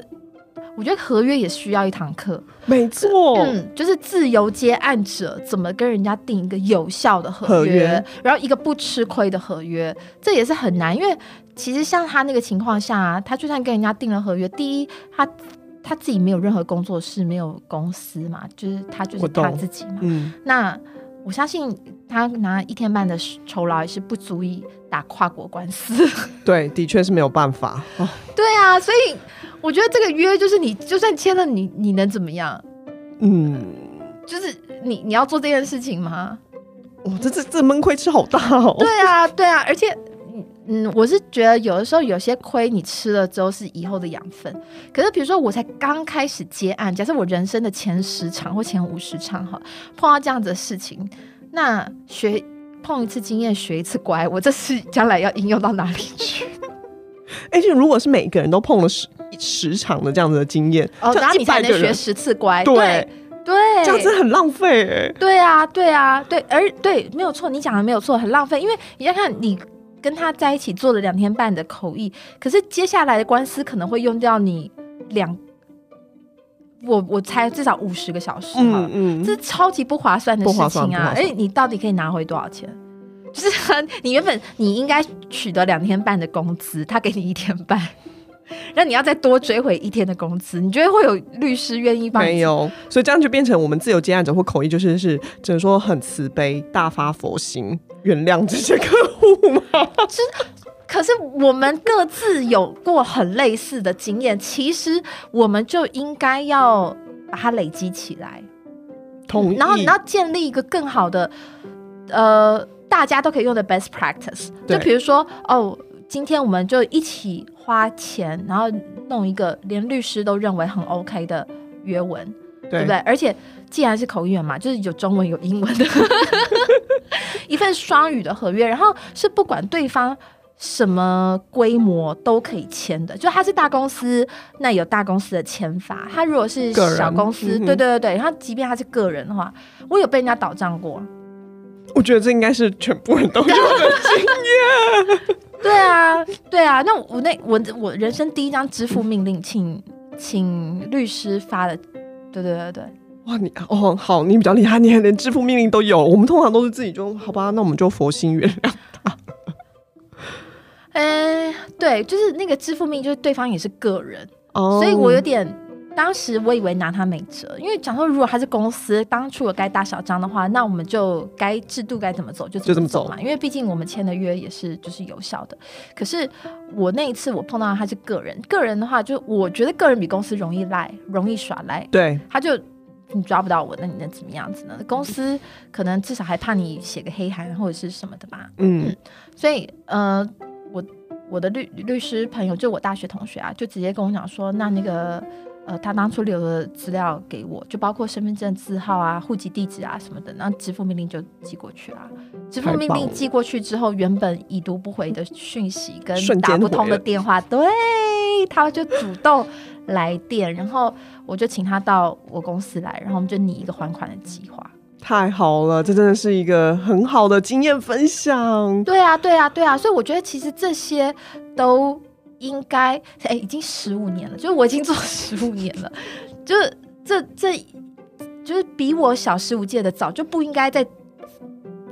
我觉得合约也需要一堂课，没错，嗯，就是自由接案者怎么跟人家定一个有效的合约，然后一个不吃亏的合约，这也是很难。因为其实像他那个情况下，他就算跟人家定了合约，第一，他他自己没有任何工作室，没有公司嘛，就是他就是他自己嘛。嗯，那我相信他拿一天半的酬劳也是不足以打跨国官司。对，的确是没有办法。对啊，所以。我觉得这个约就是你就算签了，你你能怎么样？嗯，就是你你要做这件事情吗？哦，这这这闷亏吃好大哦。对啊，对啊，而且嗯，我是觉得有的时候有些亏你吃了之后是以后的养分。可是比如说我才刚开始接案，假设我人生的前十场或前五十场哈，碰到这样子的事情，那学碰一次经验学一次乖，我这次将来要应用到哪里去？而且如果是每个人都碰了十十场的这样子的经验，哦，然后你才能学十次乖，对对，这样子很浪费哎。对啊，对啊，对，而对，没有错，你讲的没有错，很浪费，因为你要看你跟他在一起做了两天半的口译，可是接下来的官司可能会用掉你两，我我猜至少五十个小时哈，嗯，这超级不划算的事情啊！哎，你到底可以拿回多少钱？就是你原本你应该取得两天半的工资，他给你一天半。那你要再多追回一天的工资，你觉得会有律师愿意帮？没有，所以这样就变成我们自由接案者或口译，就是是只能说很慈悲、大发佛心，原谅这些客户吗？是，可是我们各自有过很类似的经验，其实我们就应该要把它累积起来，同然后你要建立一个更好的，呃，大家都可以用的 best practice。就比如说，哦，今天我们就一起。花钱，然后弄一个连律师都认为很 OK 的约文，对不对？而且既然是口译员嘛，就是有中文有英文的 一份双语的合约，然后是不管对方什么规模都可以签的。就他是大公司，那有大公司的签法；他如果是小公司，对对对对。然后即便他是个人的话，我有被人家倒账过。我觉得这应该是全部人都有的经验。对啊，对啊，那我那我我人生第一张支付命令，请请律师发的，对对对对。哇，你哦好，你比较厉害，你还连支付命令都有。我们通常都是自己就好吧，那我们就佛心原谅他。哎，对，就是那个支付命，就是对方也是个人，哦所以我有点。当时我以为拿他没辙，因为讲说如果他是公司当初有该打小张的话，那我们就该制度该怎么走就就这么走嘛。因为毕竟我们签的约也是就是有效的。可是我那一次我碰到他是个人，个人的话就我觉得个人比公司容易赖，容易耍赖。对，他就你抓不到我，那你能怎么样子呢？公司可能至少还怕你写个黑函或者是什么的吧。嗯，所以呃，我我的律律师朋友就我大学同学啊，就直接跟我讲说，那那个。呃，他当初留的资料给我，就包括身份证字号啊、户籍地址啊什么的，那支付命令就寄过去啦。支付命令寄过去之后，原本已读不回的讯息 跟打不通的电话，对，他就主动来电，然后我就请他到我公司来，然后我们就拟一个还款的计划。太好了，这真的是一个很好的经验分享。对啊，对啊，对啊，所以我觉得其实这些都。应该哎，已经十五年了，就是我已经做十五年了，就是这这就是比我小十五届的早就不应该再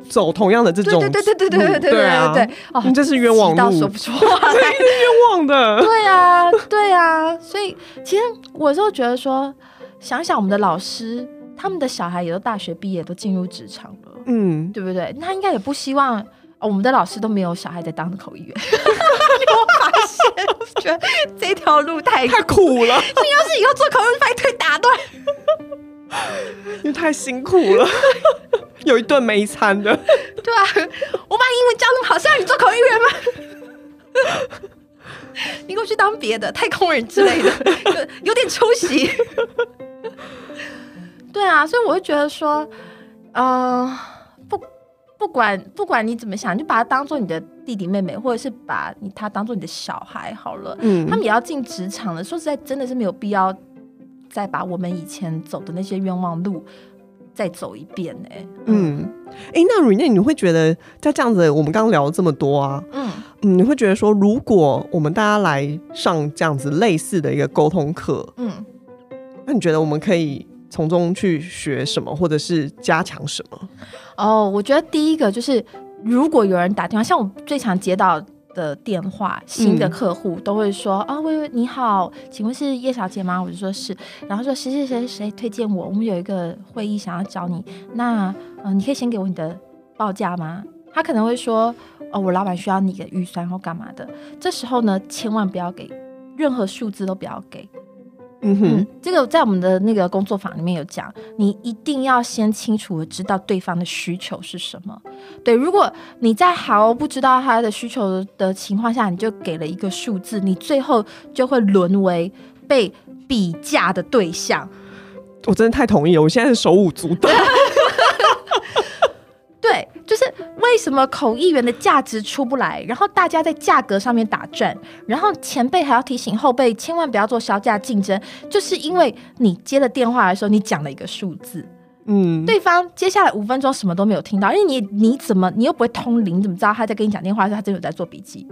走同样的这种，对对对对对对对对对对，哦，这是冤枉路，说不出话 来，冤枉的，对啊对啊，所以其实我就觉得说，想想我们的老师，他们的小孩也都大学毕业，都进入职场了，嗯，对不对？他应该也不希望。哦，我们的老师都没有小孩在当口译员，我发现，觉得这条路太太苦了。你要是以后做口译，把你腿打断，因为太辛苦了，有一顿没餐的。对啊，我把英文教那么好，是让你做口译员吗？你给我去当别的太空人之类的，有点出息。对啊，所以我就觉得说，呃。不管不管你怎么想，就把他当做你的弟弟妹妹，或者是把你他当做你的小孩好了。嗯，他们也要进职场了。说实在，真的是没有必要再把我们以前走的那些冤枉路再走一遍呢。嗯，哎，那瑞内，你会觉得在这样子，我们刚刚聊了这么多啊，嗯嗯，你会觉得说，如果我们大家来上这样子类似的一个沟通课，嗯，那你觉得我们可以？从中去学什么，或者是加强什么？哦，我觉得第一个就是，如果有人打电话，像我最常接到的电话，新的客户都会说：“啊，喂喂，你好，请问是叶小姐吗？”我就说是，然后说谁谁谁谁推荐我，我们有一个会议想要找你，那嗯，你可以先给我你的报价吗？他可能会说：“哦，我老板需要你的预算或干嘛的。”这时候呢，千万不要给任何数字都不要给。嗯哼，这个在我们的那个工作坊里面有讲，你一定要先清楚的知道对方的需求是什么。对，如果你在毫不知道他的需求的情况下，你就给了一个数字，你最后就会沦为被比价的对象。我真的太同意了，我现在是手舞足蹈。对，就是为什么口译员的价值出不来，然后大家在价格上面打转，然后前辈还要提醒后辈千万不要做销价竞争，就是因为你接了电话的时候，你讲了一个数字，嗯，对方接下来五分钟什么都没有听到，因为你你怎么你又不会通灵，你怎么知道他在跟你讲电话的时候他真的有在做笔记？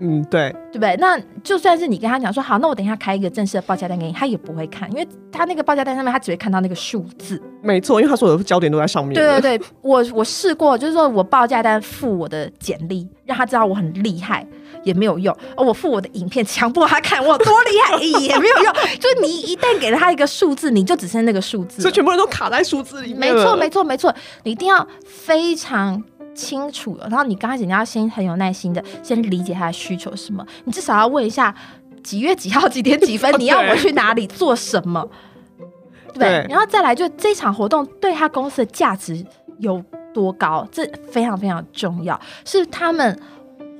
嗯，对，对不对？那就算是你跟他讲说好，那我等一下开一个正式的报价单给你，他也不会看，因为他那个报价单上面他只会看到那个数字。没错，因为他所有的焦点都在上面。对对对，我我试过，就是说我报价单附我的简历，让他知道我很厉害。也没有用，我付我的影片，强迫他看我多厉害也没有用。就是你一旦给了他一个数字，你就只剩那个数字，所以全部人都卡在数字里面。没错，没错，没错，你一定要非常清楚了。然后你刚开始你要先很有耐心的先理解他的需求是什么，你至少要问一下几月几号几点几分 你要我去哪里做什么，对。然后再来就这场活动对他公司的价值有多高，这非常非常重要，是他们。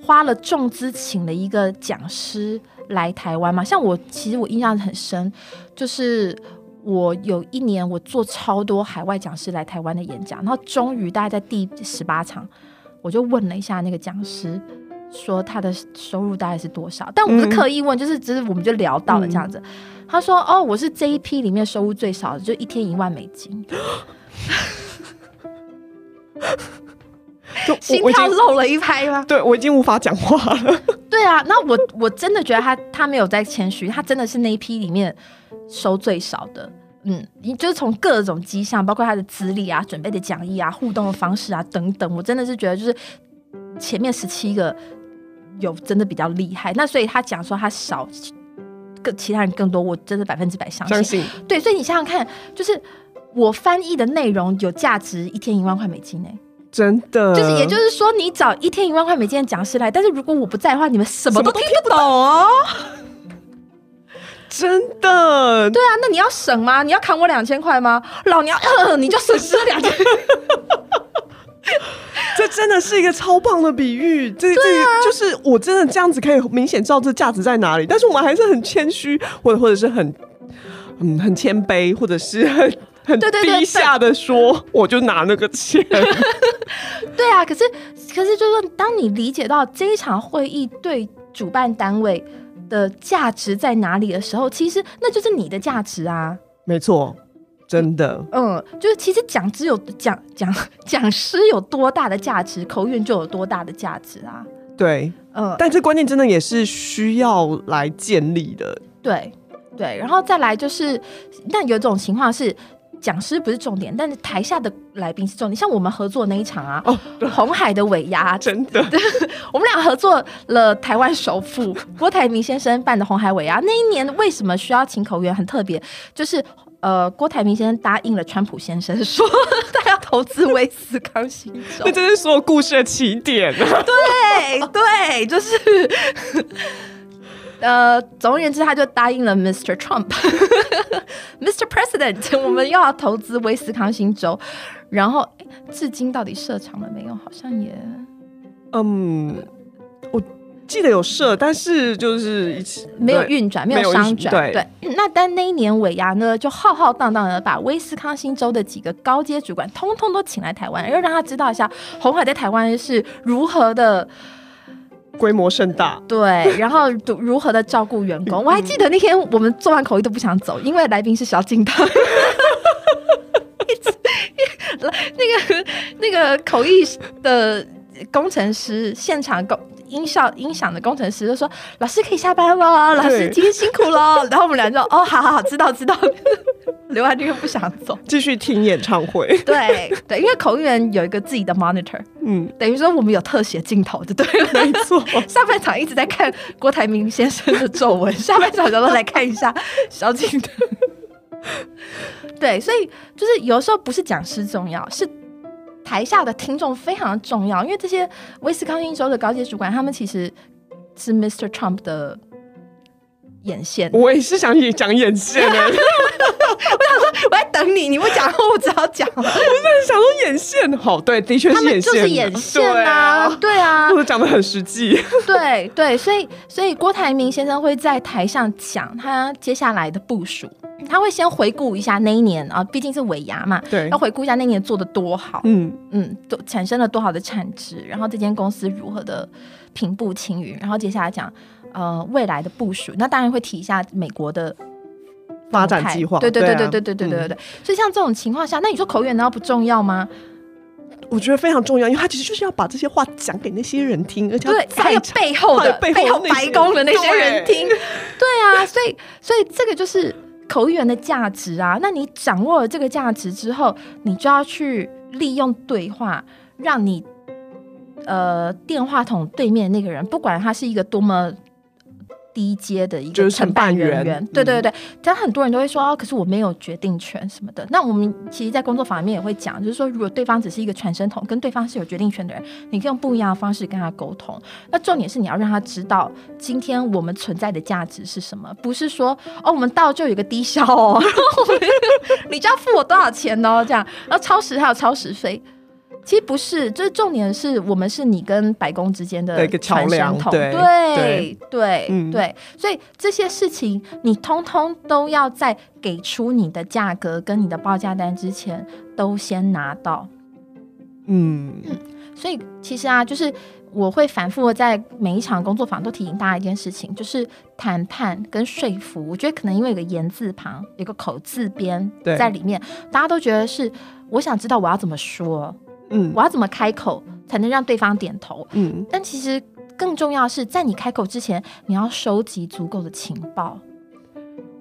花了重资请了一个讲师来台湾嘛？像我，其实我印象很深，就是我有一年我做超多海外讲师来台湾的演讲，然后终于大概在第十八场，我就问了一下那个讲师，说他的收入大概是多少？但我不是刻意问，就是只是我们就聊到了这样子。他说：“哦，我是这一批里面收入最少的，就一天一万美金。”心跳漏了一拍吗？对，我已经无法讲话了。对啊，那我我真的觉得他他没有在谦虚，他真的是那一批里面收最少的。嗯，你就是从各种迹象，包括他的资历啊、准备的讲义啊、互动的方式啊等等，我真的是觉得就是前面十七个有真的比较厉害。那所以他讲说他少，更其他人更多，我真的百分之百相信。对，所以你想想看，就是我翻译的内容有价值，一天一万块美金呢。真的，就是也就是说，你找一天一万块美金的讲师来，但是如果我不在的话，你们什么都听不懂哦。真的，对啊，那你要省吗？你要砍我两千块吗？老娘，你就损失了两千。这真的是一个超棒的比喻，这这就是我真的这样子可以明显知道这价值在哪里。但是我们还是很谦虚，或者或者是很嗯很谦卑，或者是很。很低下的说，我就拿那个钱。对啊，可是可是，就是当你理解到这一场会议对主办单位的价值在哪里的时候，其实那就是你的价值啊。没错，真的。嗯，就是其实讲只有讲 讲讲师有多大的价值，口语就有多大的价值啊。对，嗯，但这观念真的也是需要来建立的。对对，然后再来就是，但有一种情况是。讲师不是重点，但是台下的来宾是重点。像我们合作那一场啊，红海的尾牙，真的，我们俩合作了台湾首富 郭台铭先生办的红海尾牙。那一年为什么需要请口员？很特别，就是呃，郭台铭先生答应了川普先生，说他要投资威斯康星州。那这是所有故事的起点。对对，就是。呃，总而言之，他就答应了 Mr. Trump，Mr. President，我们又要投资威斯康星州。然后，至今到底设厂了没有？好像也……嗯，我记得有设，但是就是没有运转，没有商转。对，那但那一年尾牙呢，就浩浩荡荡的把威斯康星州的几个高阶主管通通都请来台湾，要让他知道一下红海在台湾是如何的。规模盛大，对，然后如何的照顾员工？我还记得那天我们做完口译都不想走，因为来宾是小金汤，那个那个口译的工程师现场工。音效音响的工程师就说：“老师可以下班了，老师今天辛苦了。”然后我们俩就：“哦，好好好，知道知道。”刘安又不想走，继续听演唱会。对对，因为口译员有一个自己的 monitor，嗯，等于说我们有特写镜头，就对了，没错。上半场一直在看郭台铭先生的皱纹，下半场然后来看一下小景的。对，所以就是有时候不是讲师重要，是。台下的听众非常重要，因为这些威斯康星州的高级主管，他们其实是 Mr. Trump 的眼线。我也是想讲眼线的，我想说我在等你，你不讲，我只好讲。我在想说眼线，好，对，的确是眼线，就是眼线啊，对啊，或者讲的很实际。对对，所以所以郭台铭先生会在台上讲他接下来的部署。他会先回顾一下那一年啊，毕竟是尾牙嘛，对，要回顾一下那一年做的多好，嗯嗯，都产生了多好的产值，然后这间公司如何的平步青云，然后接下来讲呃未来的部署，那当然会提一下美国的发展计划，对对对对对对对对对对，所以像这种情况下，那你说口语难道不重要吗？我觉得非常重要，因为他其实就是要把这些话讲给那些人听，而且对，还有背后的背后白宫的那些人听。对啊，所以所以这个就是口译员的价值啊。那你掌握了这个价值之后，你就要去利用对话，让你呃电话筒对面那个人，不管他是一个多么。低阶的一个承办人员，对对对对，但很多人都会说哦，可是我没有决定权什么的。那我们其实，在工作坊里面也会讲，就是说，如果对方只是一个传声筒，跟对方是有决定权的人，你可以用不一样的方式跟他沟通。那重点是你要让他知道，今天我们存在的价值是什么，不是说哦，我们到就有个低消哦，你就要付我多少钱哦，这样，然后超时还有超时费。其实不是，就是重点是我们是你跟白宫之间的一个桥梁，对对对对，所以这些事情你通通都要在给出你的价格跟你的报价单之前都先拿到。嗯，所以其实啊，就是我会反复在每一场工作坊都提醒大家一件事情，就是谈判跟说服，我觉得可能因为有个言字旁，有个口字边在里面，大家都觉得是我想知道我要怎么说。嗯，我要怎么开口才能让对方点头？嗯，但其实更重要是在你开口之前，你要收集足够的情报。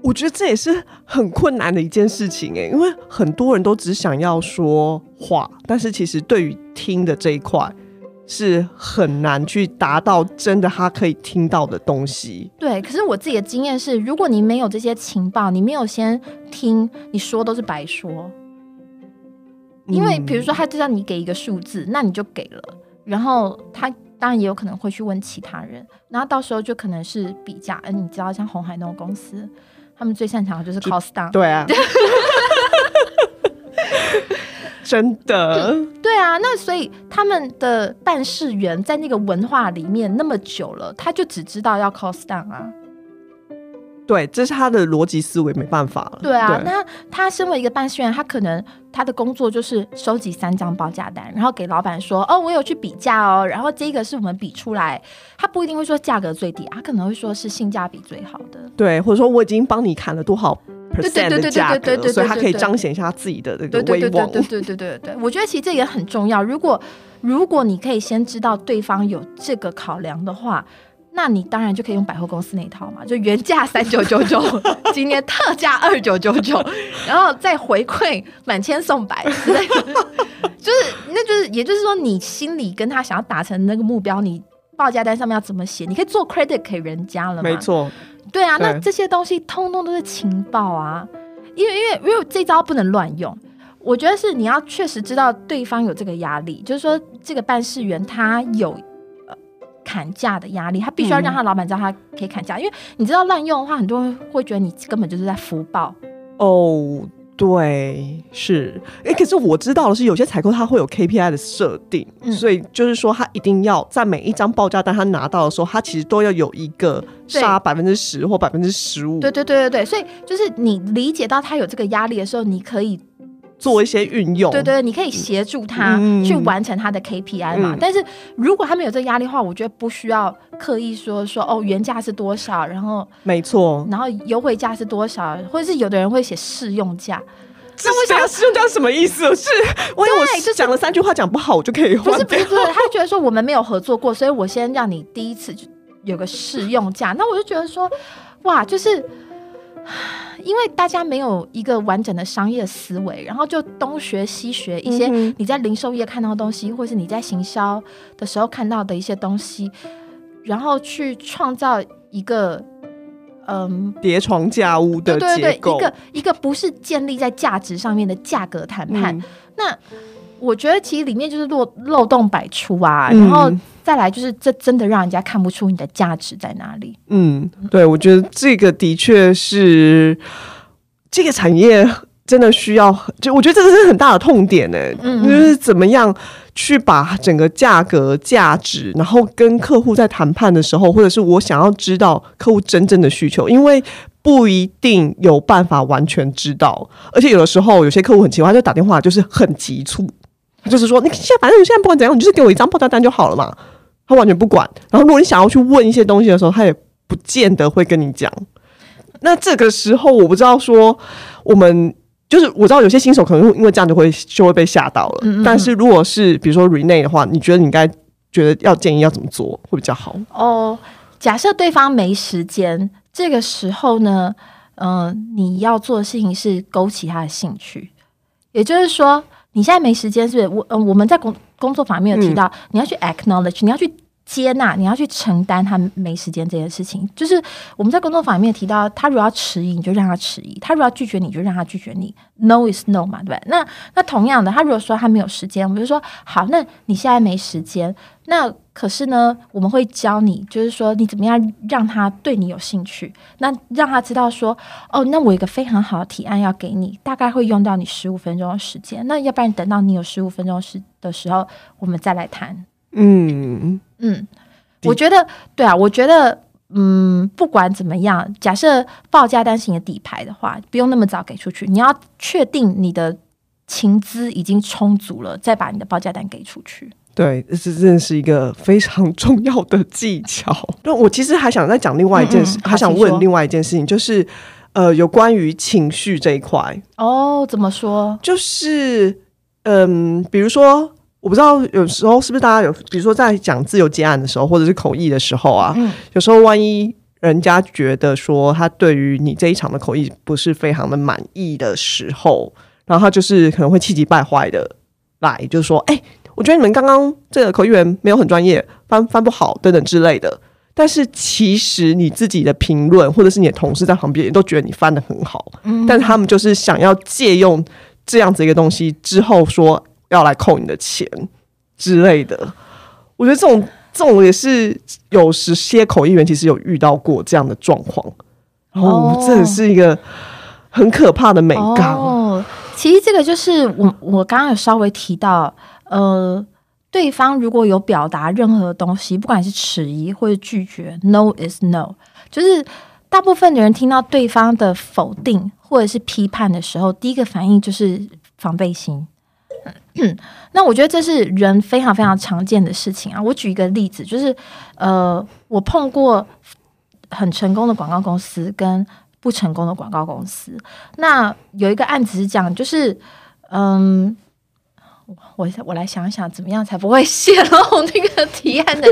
我觉得这也是很困难的一件事情哎，因为很多人都只想要说话，但是其实对于听的这一块是很难去达到真的他可以听到的东西。对，可是我自己的经验是，如果你没有这些情报，你没有先听，你说都是白说。因为比如说他知道你给一个数字，那你就给了，然后他当然也有可能会去问其他人，然后到时候就可能是比价。嗯，你知道像红海那种公司，他们最擅长的就是 cost down。对啊，真的。对啊，那所以他们的办事员在那个文化里面那么久了，他就只知道要 cost down 啊。对，这是他的逻辑思维，没办法了。对啊，那他身为一个办事员，他可能他的工作就是收集三张报价单，然后给老板说：“哦，我有去比价哦，然后这个是我们比出来。”他不一定会说价格最低，他可能会说是性价比最好的。对，或者说我已经帮你砍了多少 percent 的价格，所以他可以彰显一下自己的这个威望。对对对对对，我觉得其实这也很重要。如果如果你可以先知道对方有这个考量的话。那你当然就可以用百货公司那一套嘛，就原价三九九九，今年特价二九九九，然后再回馈满千送百之类的，就是，那就是，也就是说，你心里跟他想要达成那个目标，你报价单上面要怎么写？你可以做 credit 给人家了，没错，对啊，那这些东西通通都是情报啊，因为因为因为这招不能乱用，我觉得是你要确实知道对方有这个压力，就是说这个办事员他有。砍价的压力，他必须要让他老板知道他可以砍价，因为你知道滥用的话，很多人会觉得你根本就是在福报。哦，对，是。哎，可是我知道的是，有些采购他会有 KPI 的设定，所以就是说他一定要在每一张报价单他拿到的时候，他其实都要有一个杀百分之十或百分之十五。对对对对对，所以就是你理解到他有这个压力的时候，你可以。做一些运用，对对，你可以协助他去完成他的 KPI 嘛。但是如果他没有这个压力的话，我觉得不需要刻意说说哦，原价是多少，然后没错，然后优惠价是多少，或者是有的人会写试用价。那我想试用价什么意思？是，我我就讲了三句话讲不好，我就可以换。不是不是，他觉得说我们没有合作过，所以我先让你第一次就有个试用价。那我就觉得说，哇，就是。因为大家没有一个完整的商业思维，然后就东学西学一些你在零售业看到的东西，或是你在行销的时候看到的一些东西，然后去创造一个嗯叠床架屋的结构，一个一个不是建立在价值上面的价格谈判。那我觉得其实里面就是漏漏洞百出啊，然后。再来就是，这真的让人家看不出你的价值在哪里。嗯，对，我觉得这个的确是这个产业真的需要，就我觉得这个是很大的痛点呢。嗯，就是怎么样去把整个价格、价值，然后跟客户在谈判的时候，或者是我想要知道客户真正的需求，因为不一定有办法完全知道，而且有的时候有些客户很奇怪，他就打电话就是很急促，就是说你现在反正你现在不管怎样，你就是给我一张报价单就好了嘛。他完全不管，然后如果你想要去问一些东西的时候，他也不见得会跟你讲。那这个时候，我不知道说我们就是我知道有些新手可能会因为这样就会就会被吓到了。嗯嗯。但是如果是比如说 Rene 的话，你觉得你应该觉得要建议要怎么做会比较好？哦，假设对方没时间，这个时候呢，嗯，你要做的事情是勾起他的兴趣。也就是说，你现在没时间，是不是？我嗯，我们在工工作方面有提到，你要去 acknowledge，你要去。接纳你要去承担他没时间这件事情，就是我们在工作坊里面提到，他如果要迟疑，你就让他迟疑；他如果要拒绝你，就让他拒绝你。No is no 嘛，对不对？那那同样的，他如果说他没有时间，我们就说好，那你现在没时间，那可是呢，我们会教你，就是说你怎么样让他对你有兴趣，那让他知道说，哦，那我有一个非常好的提案要给你，大概会用到你十五分钟的时间，那要不然等到你有十五分钟时的时候，我们再来谈。嗯嗯，我觉得对啊，我觉得嗯，不管怎么样，假设报价单是你的底牌的话，不用那么早给出去，你要确定你的情资已经充足了，再把你的报价单给出去。对，这真的是一个非常重要的技巧。那我其实还想再讲另外一件事，还想问另外一件事情，就是呃，有关于情绪这一块。哦，怎么说？就是嗯，比如说。我不知道有时候是不是大家有，比如说在讲自由接案的时候，或者是口译的时候啊，有时候万一人家觉得说他对于你这一场的口译不是非常的满意的时候，然后他就是可能会气急败坏的来，就是说，哎，我觉得你们刚刚这个口译员没有很专业，翻翻不好等等之类的。但是其实你自己的评论，或者是你的同事在旁边也都觉得你翻的很好，嗯，但他们就是想要借用这样子一个东西之后说。要来扣你的钱之类的，我觉得这种这种也是有时些口译员其实有遇到过这样的状况，然后这也是一个很可怕的美感。哦，其实这个就是我我刚刚有稍微提到，呃，对方如果有表达任何东西，不管是迟疑或者拒绝，no is no，就是大部分的人听到对方的否定或者是批判的时候，第一个反应就是防备心。那我觉得这是人非常非常常见的事情啊。我举一个例子，就是呃，我碰过很成功的广告公司跟不成功的广告公司。那有一个案子是这样，就是嗯，我我来想想，怎么样才不会泄露 那个提案的？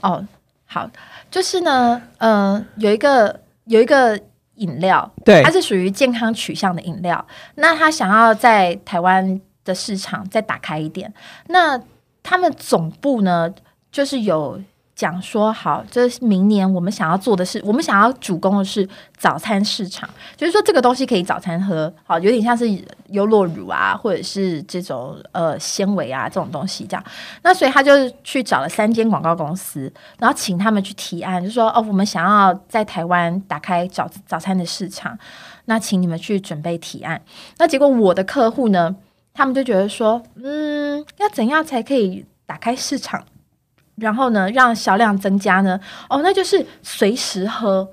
哦，好，就是呢，呃，有一个。有一个饮料，对，它是属于健康取向的饮料。那他想要在台湾的市场再打开一点，那他们总部呢，就是有。讲说好，这明年我们想要做的是，我们想要主攻的是早餐市场，就是说这个东西可以早餐喝，好，有点像是优酪乳啊，或者是这种呃纤维啊这种东西这样。那所以他就去找了三间广告公司，然后请他们去提案，就说哦，我们想要在台湾打开早早餐的市场，那请你们去准备提案。那结果我的客户呢，他们就觉得说，嗯，要怎样才可以打开市场？然后呢，让销量增加呢？哦，那就是随时喝。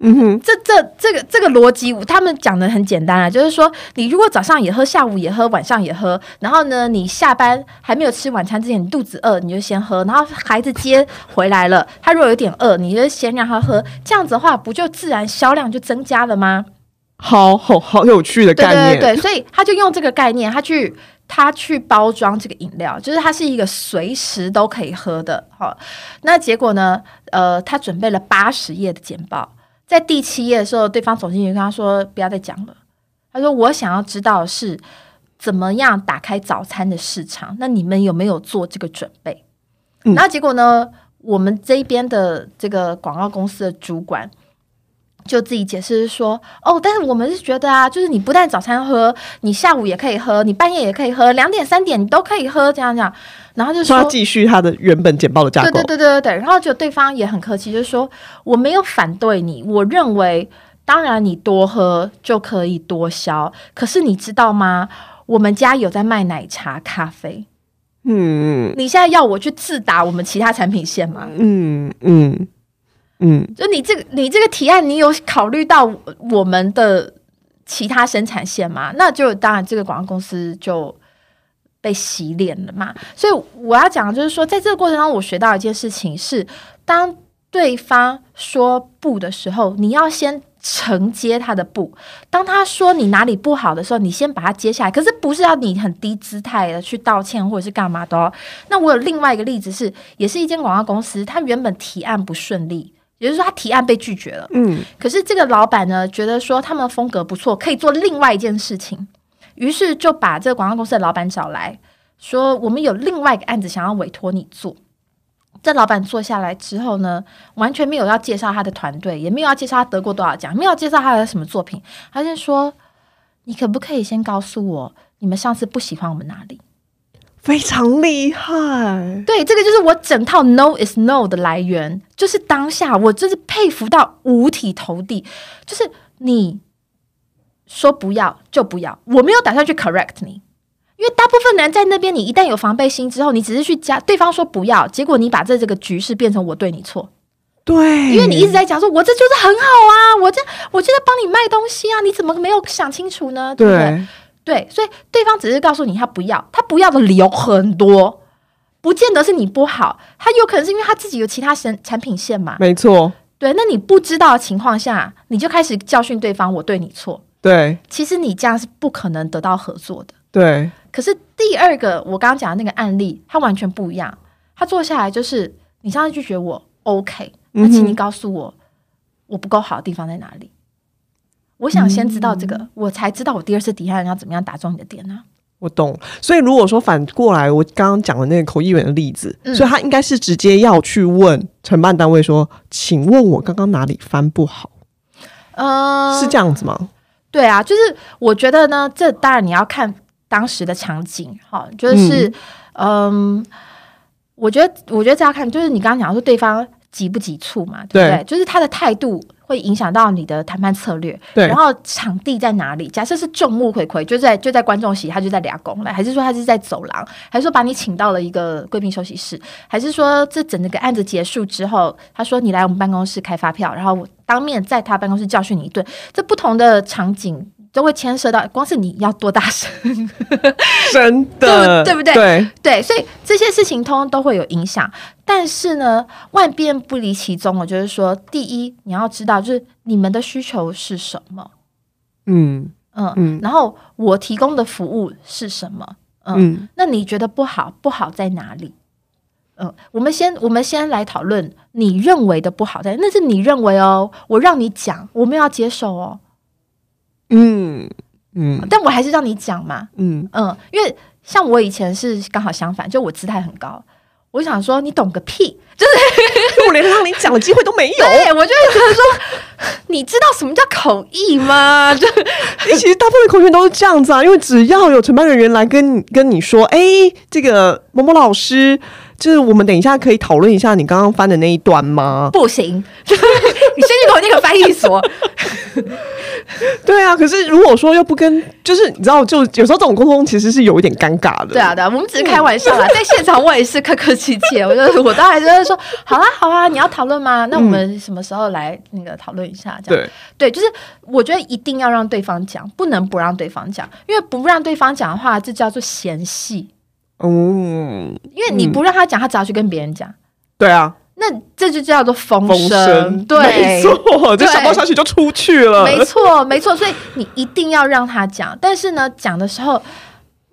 嗯哼，这这这个这个逻辑，他们讲的很简单啊，就是说，你如果早上也喝，下午也喝，晚上也喝，然后呢，你下班还没有吃晚餐之前，你肚子饿，你就先喝，然后孩子接回来了，他如果有点饿，你就先让他喝，这样子的话，不就自然销量就增加了吗？好好好有趣的概念，对对对，所以他就用这个概念，他去。他去包装这个饮料，就是它是一个随时都可以喝的。好，那结果呢？呃，他准备了八十页的简报，在第七页的时候，对方总经理跟他说：“不要再讲了。”他说：“我想要知道是怎么样打开早餐的市场。那你们有没有做这个准备？”然后结果呢？我们这边的这个广告公司的主管。就自己解释说，哦，但是我们是觉得啊，就是你不但早餐喝，你下午也可以喝，你半夜也可以喝，两点三点你都可以喝，这样这样。然后就说继续他的原本简报的架构。对对对对对。然后就对方也很客气，就是说我没有反对你，我认为当然你多喝就可以多消，可是你知道吗？我们家有在卖奶茶、咖啡。嗯。你现在要我去自打我们其他产品线吗？嗯嗯。嗯，就你这个，你这个提案，你有考虑到我们的其他生产线吗？那就当然，这个广告公司就被洗脸了嘛。所以我要讲的就是说，在这个过程中，我学到一件事情是，当对方说不的时候，你要先。承接他的不，当他说你哪里不好的时候，你先把他接下来。可是不是要你很低姿态的去道歉或者是干嘛的。那我有另外一个例子是，也是一间广告公司，他原本提案不顺利，也就是说他提案被拒绝了。嗯，可是这个老板呢，觉得说他们风格不错，可以做另外一件事情，于是就把这个广告公司的老板找来说，我们有另外一个案子想要委托你做。这老板坐下来之后呢，完全没有要介绍他的团队，也没有要介绍他得过多少奖，没有介绍他的什么作品。他就说：“你可不可以先告诉我，你们上次不喜欢我们哪里？”非常厉害。对，这个就是我整套 “no is no” 的来源，就是当下我真是佩服到五体投地。就是你说不要就不要，我没有打算去 correct 你。因为大部分人在那边，你一旦有防备心之后，你只是去加对方说不要，结果你把这这个局势变成我对你错。对，因为你一直在讲说，我这就是很好啊，我这我就在帮你卖东西啊，你怎么没有想清楚呢？对不对？对，所以对方只是告诉你他不要，他不要的理由很多，不见得是你不好，他有可能是因为他自己有其他产产品线嘛。没错。对，那你不知道的情况下，你就开始教训对方，我对你错。对，其实你这样是不可能得到合作的。对。可是第二个我刚刚讲的那个案例，他完全不一样。他坐下来就是，你上次拒绝我，OK，那请你告诉我我不够好的地方在哪里。我想先知道这个，我才知道我第二次底下人要怎么样打中你的点呢？我懂。所以如果说反过来，我刚刚讲的那个口译员的例子，所以他应该是直接要去问承办单位说：“请问我刚刚哪里翻不好？”呃，是这样子吗？对啊，就是我觉得呢，这当然你要看。当时的场景，哈，就是，嗯，我觉得，我觉得这要看，就是你刚刚讲说对方急不急促嘛，对不对？就是他的态度会影响到你的谈判策略，对。然后场地在哪里？假设是众目睽睽，就在就在观众席，他就在俩拱了，还是说他是在走廊，还是说把你请到了一个贵宾休息室，还是说这整个案子结束之后，他说你来我们办公室开发票，然后我当面在他办公室教训你一顿，这不同的场景。都会牵涉到，光是你要多大声，真的，对不对？对对，所以这些事情通通都会有影响。但是呢，万变不离其宗。我就是说，第一，你要知道，就是你们的需求是什么。嗯嗯嗯。然后我提供的服务是什么？嗯。那你觉得不好？不好在哪里？嗯，我们先我们先来讨论你认为的不好在，那是你认为哦。我让你讲，我们要接受哦。嗯嗯，但我还是让你讲嘛，嗯嗯，因为像我以前是刚好相反，就我姿态很高，我想说你懂个屁，就是 我连让你讲的机会都没有，对我就觉得说，你知道什么叫口译吗？就 其实大部分口译都是这样子啊，因为只要有承办人员来跟跟你说，哎，这个某某老师。就是我们等一下可以讨论一下你刚刚翻的那一段吗？不行，你先去投那个翻译所。对啊，可是如果说又不跟，就是你知道，就有时候这种沟通其实是有一点尴尬的。对啊，对啊，我们只是开玩笑啦，在现场我也是客客气气，我就我当然就是说，好啊，好啊，你要讨论吗？那我们什么时候来那个讨论一下？这样对，就是我觉得一定要让对方讲，不能不让对方讲，因为不让对方讲的话，这叫做嫌隙。嗯，因为你不让他讲，他只要去跟别人讲。对啊，那这就叫做风声。对，没错，这小道消息就出去了。没错，没错，所以你一定要让他讲。但是呢，讲的时候，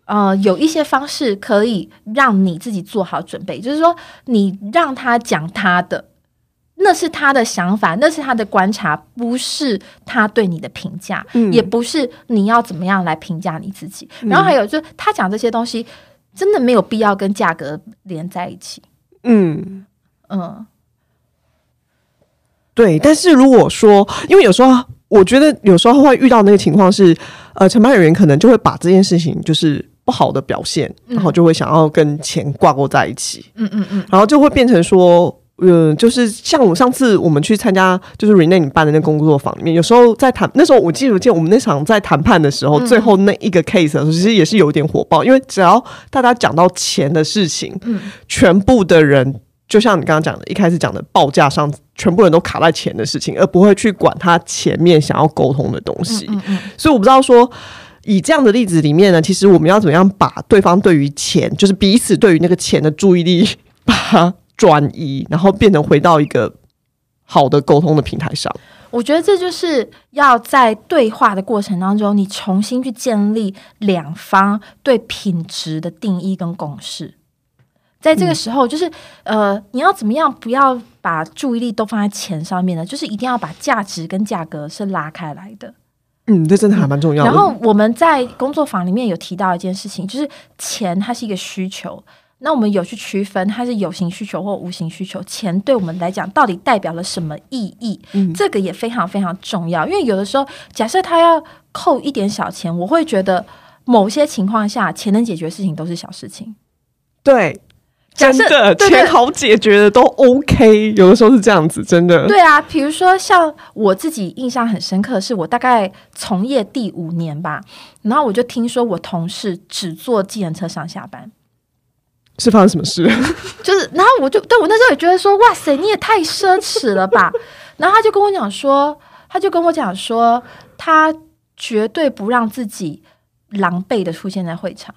呃，有一些方式可以让你自己做好准备，就是说，你让他讲他的，那是他的想法，那是他的观察，不是他对你的评价，也不是你要怎么样来评价你自己。然后还有，就是他讲这些东西。真的没有必要跟价格连在一起。嗯嗯，对。但是如果说，因为有时候我觉得有时候会遇到那个情况是，呃，承办人员可能就会把这件事情就是不好的表现，然后就会想要跟钱挂钩在一起。嗯嗯嗯，然后就会变成说。嗯，就是像我上次我们去参加，就是 Rene 你办的那工作坊里面，有时候在谈那时候，我记得记得我们那场在谈判的时候，最后那一个 case 其实也是有点火爆，因为只要大家讲到钱的事情，嗯，全部的人就像你刚刚讲的，一开始讲的报价上，全部人都卡在钱的事情，而不会去管他前面想要沟通的东西。所以我不知道说。以这样的例子里面呢，其实我们要怎么样把对方对于钱，就是彼此对于那个钱的注意力，把它转移，然后变成回到一个好的沟通的平台上。我觉得这就是要在对话的过程当中，你重新去建立两方对品质的定义跟共识。在这个时候，就是呃，你要怎么样不要把注意力都放在钱上面呢？就是一定要把价值跟价格是拉开来的。嗯，这真的还蛮重要的。然后我们在工作坊里面有提到一件事情，就是钱它是一个需求。那我们有去区分它是有形需求或无形需求，钱对我们来讲到底代表了什么意义？嗯，这个也非常非常重要。因为有的时候，假设他要扣一点小钱，我会觉得某些情况下，钱能解决事情都是小事情。对，真的钱好解决的都 OK。有的时候是这样子，真的。对啊，比如说像我自己印象很深刻，是我大概从业第五年吧，然后我就听说我同事只坐计程车上下班。是发生什么事？就是，然后我就，但我那时候也觉得说，哇塞，你也太奢侈了吧。然后他就跟我讲说，他就跟我讲说，他绝对不让自己狼狈的出现在会场。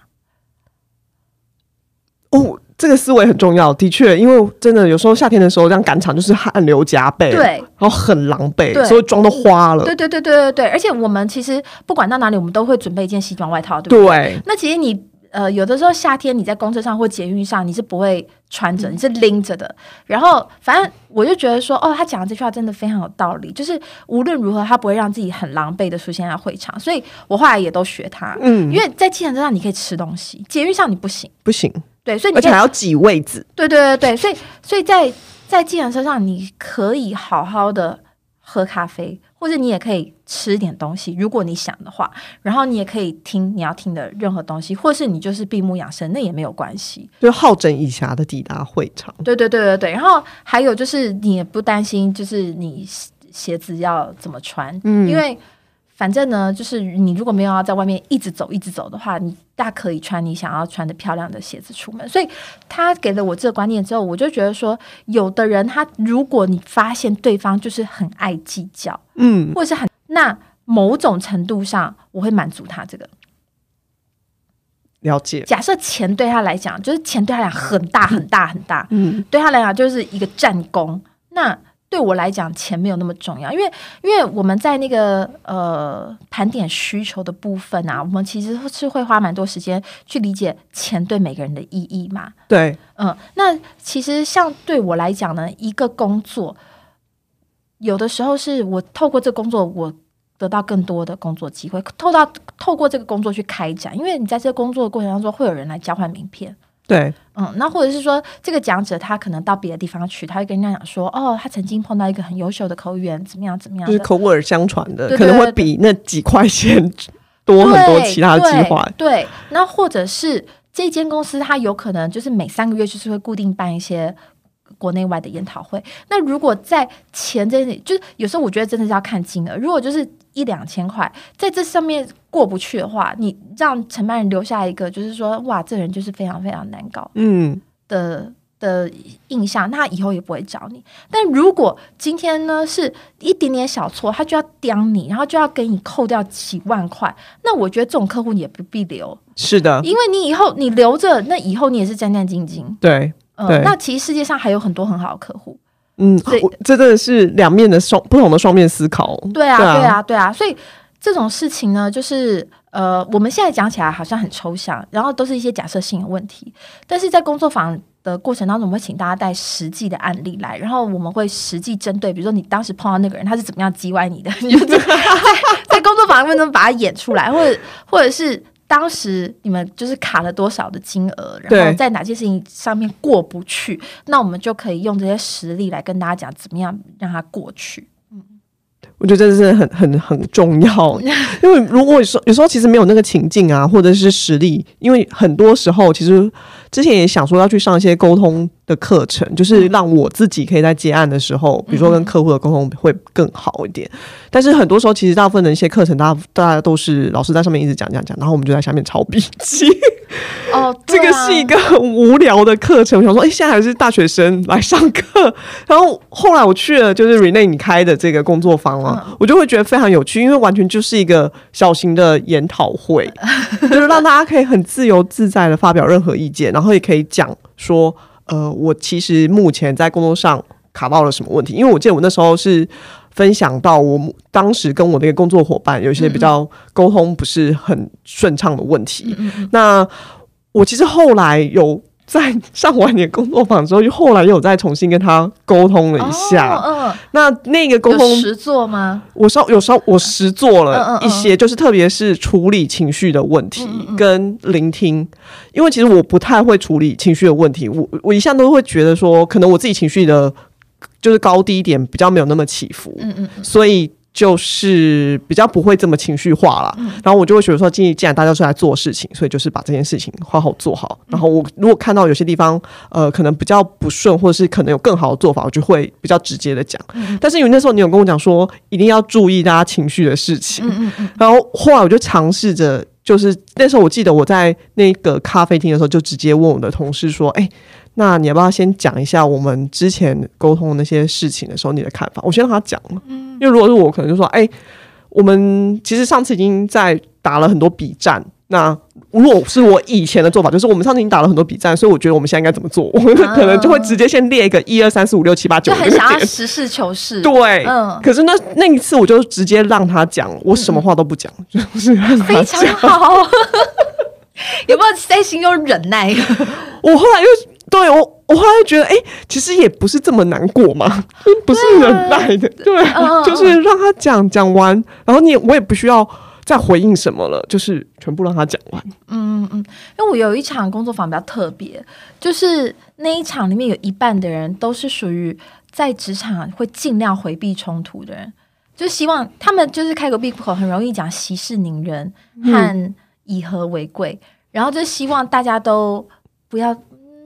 哦，这个思维很重要，的确，因为真的有时候夏天的时候这样赶场就是汗流浃背，对，然后很狼狈，所以妆都花了。对对对对对对，而且我们其实不管到哪里，我们都会准备一件西装外套，对不对？那其实你。呃，有的时候夏天你在公车上或捷运上，你是不会穿着，你是拎着的。然后，反正我就觉得说，哦，他讲的这句话真的非常有道理，就是无论如何，他不会让自己很狼狈的出现在会场。所以我后来也都学他，嗯，因为在计程车上你可以吃东西，捷运上你不行，不行。对，所以而且还要挤位子。对对对对，所以所以在在计程车上你可以好好的喝咖啡。或者你也可以吃点东西，如果你想的话，然后你也可以听你要听的任何东西，或是你就是闭目养神，那也没有关系。就好整以暇的抵达会场。对对对对对，然后还有就是你也不担心，就是你鞋子要怎么穿，嗯，因为。反正呢，就是你如果没有要在外面一直走、一直走的话，你大可以穿你想要穿的漂亮的鞋子出门。所以他给了我这个观念之后，我就觉得说，有的人他如果你发现对方就是很爱计较，嗯，或者是很那某种程度上，我会满足他这个了解。假设钱对他来讲，就是钱对他来讲很大很大很大，嗯，对他来讲就是一个战功，那。对我来讲，钱没有那么重要，因为因为我们在那个呃盘点需求的部分啊，我们其实是会花蛮多时间去理解钱对每个人的意义嘛。对，嗯，那其实像对我来讲呢，一个工作有的时候是我透过这个工作，我得到更多的工作机会，透到透过这个工作去开展，因为你在这个工作的过程当中，会有人来交换名片。对，嗯，那或者是说，这个讲者他可能到别的地方去，他会跟人家讲说，哦，他曾经碰到一个很优秀的口语员，怎么样怎么样，就是口耳相传的，可能会比那几块钱多很多其他的计划。对，那或者是这间公司，它有可能就是每三个月就是会固定办一些国内外的研讨会。那如果在钱这里，就是有时候我觉得真的是要看金额，如果就是。一两千块在这上面过不去的话，你让承办人留下一个，就是说，哇，这人就是非常非常难搞，嗯的的印象，那他以后也不会找你。但如果今天呢是一点点小错，他就要刁你，然后就要给你扣掉几万块，那我觉得这种客户你也不必留。是的，因为你以后你留着，那以后你也是战战兢兢。对，嗯，那其实世界上还有很多很好的客户。嗯，这真的是两面的双不同的双面思考。对啊，对啊，对啊，所以这种事情呢，就是呃，我们现在讲起来好像很抽象，然后都是一些假设性的问题。但是在工作坊的过程当中，我们会请大家带实际的案例来，然后我们会实际针对，比如说你当时碰到那个人，他是怎么样击歪你的，你就在在工作坊当中把它演出来，或者或者是。当时你们就是卡了多少的金额，然后在哪些事情上面过不去，那我们就可以用这些实例来跟大家讲怎么样让它过去。嗯，我觉得这是很很很重要，因为如果说有时候其实没有那个情境啊，或者是实力，因为很多时候其实之前也想说要去上一些沟通的课程，就是让我自己可以在接案的时候，比如说跟客户的沟通会更好一点。但是很多时候，其实大部分的一些课程，大家大家都是老师在上面一直讲讲讲，然后我们就在下面抄笔记。哦，这个是一个很无聊的课程。我想说，哎，现在还是大学生来上课。然后后来我去了，就是 Rene 你开的这个工作坊啊，我就会觉得非常有趣，因为完全就是一个小型的研讨会，就是让大家可以很自由自在的发表任何意见，然后也可以讲说。呃，我其实目前在工作上卡到了什么问题？因为我记得我那时候是分享到我当时跟我那个工作伙伴有一些比较沟通不是很顺畅的问题。那我其实后来有。在上完你的工作坊之后，又后来又再重新跟他沟通了一下。嗯，那那个沟通实做吗？我稍有时候我实做了一些，就是特别是处理情绪的问题跟聆听，因为其实我不太会处理情绪的问题。我我一向都会觉得说，可能我自己情绪的，就是高低点比较没有那么起伏。嗯嗯，所以。就是比较不会这么情绪化了，然后我就会觉得说，既既然大家是来做事情，所以就是把这件事情好好做好。然后我如果看到有些地方，呃，可能比较不顺，或者是可能有更好的做法，我就会比较直接的讲。但是因为那时候你有跟我讲说，一定要注意大家情绪的事情，然后后来我就尝试着，就是那时候我记得我在那个咖啡厅的时候，就直接问我的同事说，哎。那你要不要先讲一下我们之前沟通的那些事情的时候你的看法？我先让他讲了，因为如果是我，可能就说，哎，我们其实上次已经在打了很多比战。那如果是我以前的做法，就是我们上次已经打了很多比战，所以我觉得我们现在应该怎么做？我们 可能就会直接先列一个一二三四五六七八九，就很想要实事求是。对，嗯。可是那那一次，我就直接让他讲，我什么话都不讲，就是非常好。有没有在心中忍耐？我后来又。对我，我后来觉得，哎，其实也不是这么难过嘛，不是忍耐的，对，就是让他讲讲完，然后你我也不需要再回应什么了，就是全部让他讲完。嗯嗯，因为我有一场工作坊比较特别，就是那一场里面有一半的人都是属于在职场会尽量回避冲突的人，就希望他们就是开个闭口，很容易讲息事宁人和以和为贵，然后就希望大家都不要。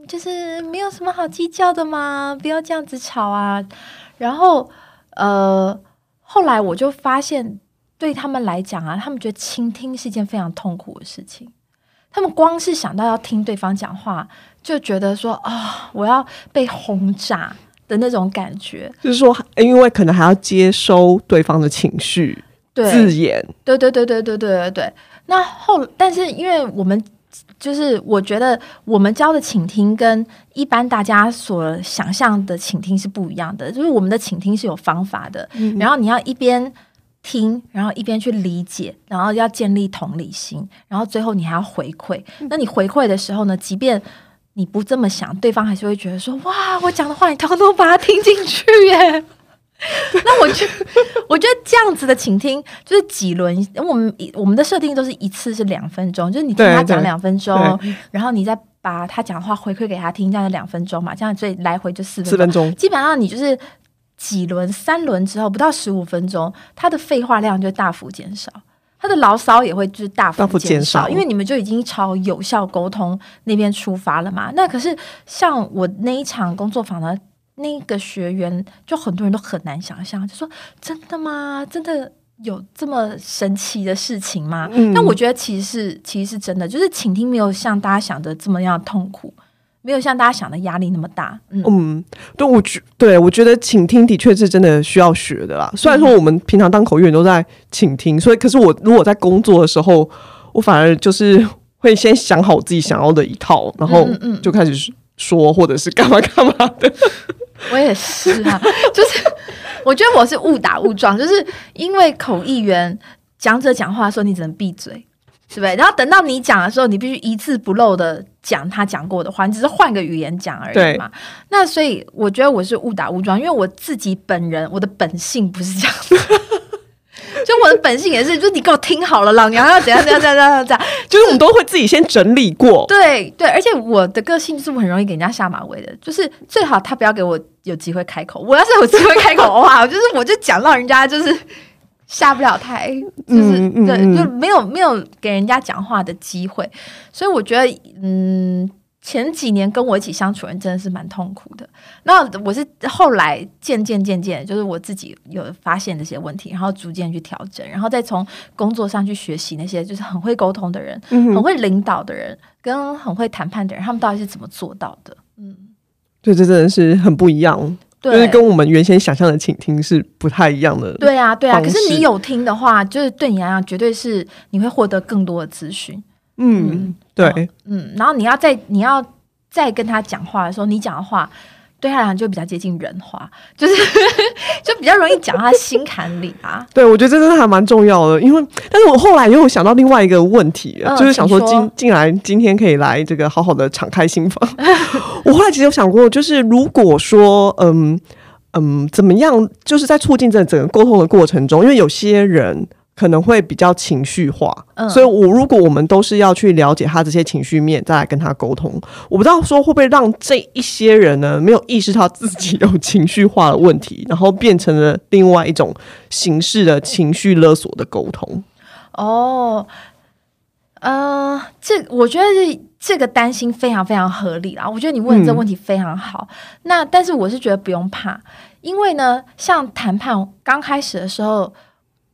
就是没有什么好计较的嘛，不要这样子吵啊。然后，呃，后来我就发现，对他们来讲啊，他们觉得倾听是一件非常痛苦的事情。他们光是想到要听对方讲话，就觉得说啊，我要被轰炸的那种感觉。就是说，因为可能还要接收对方的情绪、字眼。对对对对对对对对。那后，但是因为我们。就是我觉得我们教的倾听跟一般大家所想象的倾听是不一样的。就是我们的倾听是有方法的，然后你要一边听，然后一边去理解，然后要建立同理心，然后最后你还要回馈。那你回馈的时候呢，即便你不这么想，对方还是会觉得说：“哇，我讲的话你通通把它听进去耶。” 那我觉 我觉得这样子的倾听就是几轮，我们我们的设定都是一次是两分钟，就是你听他讲两分钟，然后你再把他讲话回馈给他听，这样两分钟嘛，这样所以来回就四分钟。基本上你就是几轮三轮之后，不到十五分钟，他的废话量就大幅减少，他的牢骚也会就是大幅减少，因为你们就已经朝有效沟通那边出发了嘛。那可是像我那一场工作坊呢？那个学员就很多人都很难想象，就说真的吗？真的有这么神奇的事情吗？但我觉得其实是其实是真的，就是倾听没有像大家想的这么样痛苦，没有像大家想的压力那么大。嗯，对，我觉对我觉得倾听的确是真的需要学的啦。虽然说我们平常当口译员都在倾听，所以可是我如果在工作的时候，我反而就是会先想好自己想要的一套，然后就开始说或者是干嘛干嘛的。我也是啊，就是 我觉得我是误打误撞，就是因为口译员讲者讲话的时候，你只能闭嘴，是不是？然后等到你讲的时候，你必须一字不漏的讲他讲过的话，你只是换个语言讲而已嘛。那所以我觉得我是误打误撞，因为我自己本人我的本性不是这样子。就我的本性也是，就是你给我听好了，老娘要怎样怎样怎样怎样怎样，就是我们都会自己先整理过。对对，而且我的个性就是我很容易给人家下马威的，就是最好他不要给我有机会开口。我要是有机会开口的话，就是我就讲到人家就是下不了台，就是对，就没有没有给人家讲话的机会。所以我觉得，嗯，前几年跟我一起相处人真的是蛮痛苦的。那我是后来渐渐渐渐，就是我自己有发现这些问题，然后逐渐去调整，然后再从工作上去学习那些就是很会沟通的人、很会领导的人跟很会谈判的人，他们到底是怎么做到的？嗯，对，这真的是很不一样，就是跟我们原先想象的倾听是不太一样的。对啊，对啊。可是你有听的话，就是对你来讲，绝对是你会获得更多的资讯。嗯，对，嗯，然后你要再你要再跟他讲话的时候，你讲的话对他来讲就比较接近人话，就是 就比较容易讲他心坎里啊。对，我觉得这真的还蛮重要的，因为但是我后来又想到另外一个问题，就是想说今进来今天可以来这个好好的敞开心房。我后来其实有想过，就是如果说嗯嗯怎么样，就是在促进这整个沟通的过程中，因为有些人。可能会比较情绪化，所以我如果我们都是要去了解他这些情绪面，再来跟他沟通，我不知道说会不会让这一些人呢没有意识到自己有情绪化的问题，然后变成了另外一种形式的情绪勒索的沟通。哦，呃，这我觉得这这个担心非常非常合理啦。我觉得你问的这个问题非常好。那但是我是觉得不用怕，因为呢，像谈判刚开始的时候。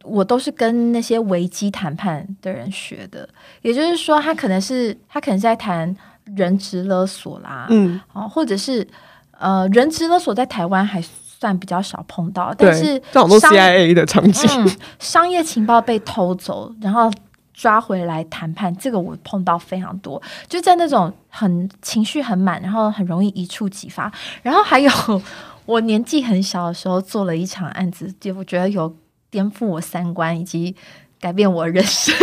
我都是跟那些危机谈判的人学的，也就是说，他可能是他可能在谈人质勒索啦，嗯，哦，或者是呃，人质勒索在台湾还算比较少碰到，但是这种都 CIA 的场景，商业情报被偷走，然后抓回来谈判，这个我碰到非常多，就在那种很情绪很满，然后很容易一触即发，然后还有 我年纪很小的时候做了一场案子，就我觉得有。颠覆我三观以及改变我人生，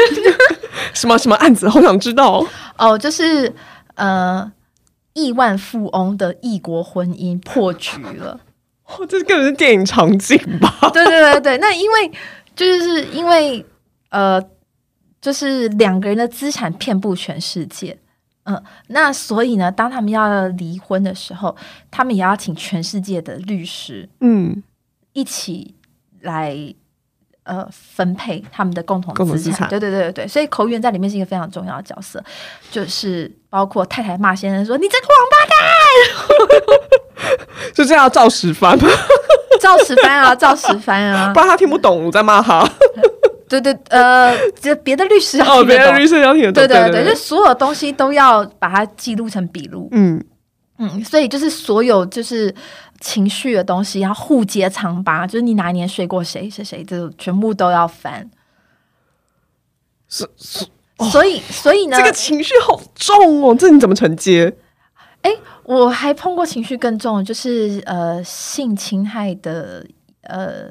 什么什么案子？好想知道 哦！就是呃，亿万富翁的异国婚姻破局了。哦，这根本是电影场景吧？对对对对，那因为就是因为呃，就是两个人的资产遍布全世界，嗯，那所以呢，当他们要离婚的时候，他们也要请全世界的律师，嗯，一起来。呃，分配他们的共同资产，对对对对对，所以口语在里面是一个非常重要的角色，就是包括太太骂先生说：“你这个王八蛋！” 就这样照实翻吗？照实翻啊，照实翻啊，不然他听不懂我在骂他。对对，呃，这别的律师哦，别的律师要听得懂，对对对，就所有东西都要把它记录成笔录。嗯嗯，所以就是所有就是。情绪的东西要互揭疮疤，就是你哪一年睡过谁谁谁，这全部都要翻。是是，所以所以呢，这个情绪好重哦，这你怎么承接？哎，我还碰过情绪更重，就是呃性侵害的呃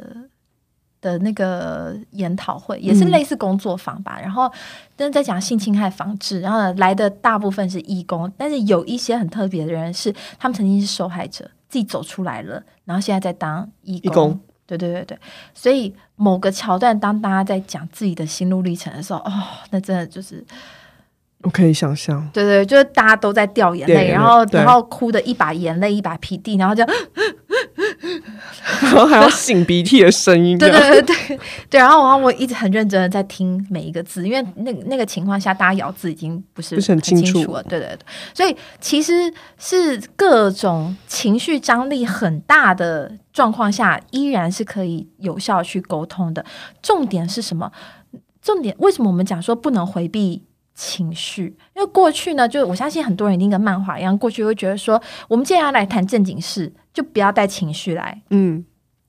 的那个研讨会，也是类似工作坊吧。然后但是在讲性侵害防治，然后来的大部分是义工，但是有一些很特别的人是他们曾经是受害者。自己走出来了，然后现在在当义工，对对对对，所以某个桥段，当大家在讲自己的心路历程的时候，哦，那真的就是。我可以想象，对对，就是大家都在掉眼泪，然后然后哭的一把眼泪一把鼻涕，然后就，然后还要擤鼻涕的声音，对对对对对，然后然后我一直很认真的在听每一个字，因为那那个情况下大家咬字已经不是不是很清楚了，对对对，所以其实是各种情绪张力很大的状况下，依然是可以有效去沟通的。重点是什么？重点为什么我们讲说不能回避？情绪，因为过去呢，就我相信很多人一定跟漫画一样，过去会觉得说，我们既然要来谈正经事，就不要带情绪来。嗯，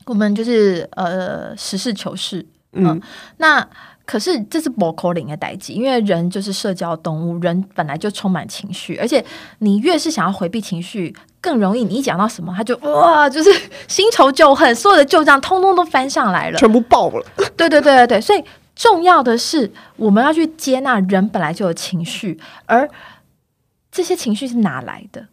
我们就是呃实事求是。嗯，那可是这是不可能的代际，因为人就是社交动物，人本来就充满情绪，而且你越是想要回避情绪，更容易你一讲到什么，他就哇，就是新仇旧恨，所有的旧账通通都翻上来了，全部爆了。对对对对对，所以。重要的是，我们要去接纳人本来就有情绪，而这些情绪是哪来的？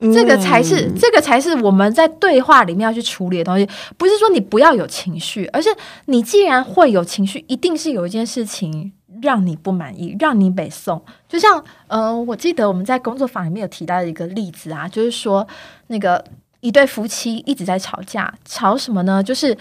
这个才是，这个才是我们在对话里面要去处理的东西。不是说你不要有情绪，而是你既然会有情绪，一定是有一件事情让你不满意，让你北宋。就像，呃，我记得我们在工作坊里面有提到一个例子啊，就是说，那个一对夫妻一直在吵架，吵什么呢？就是。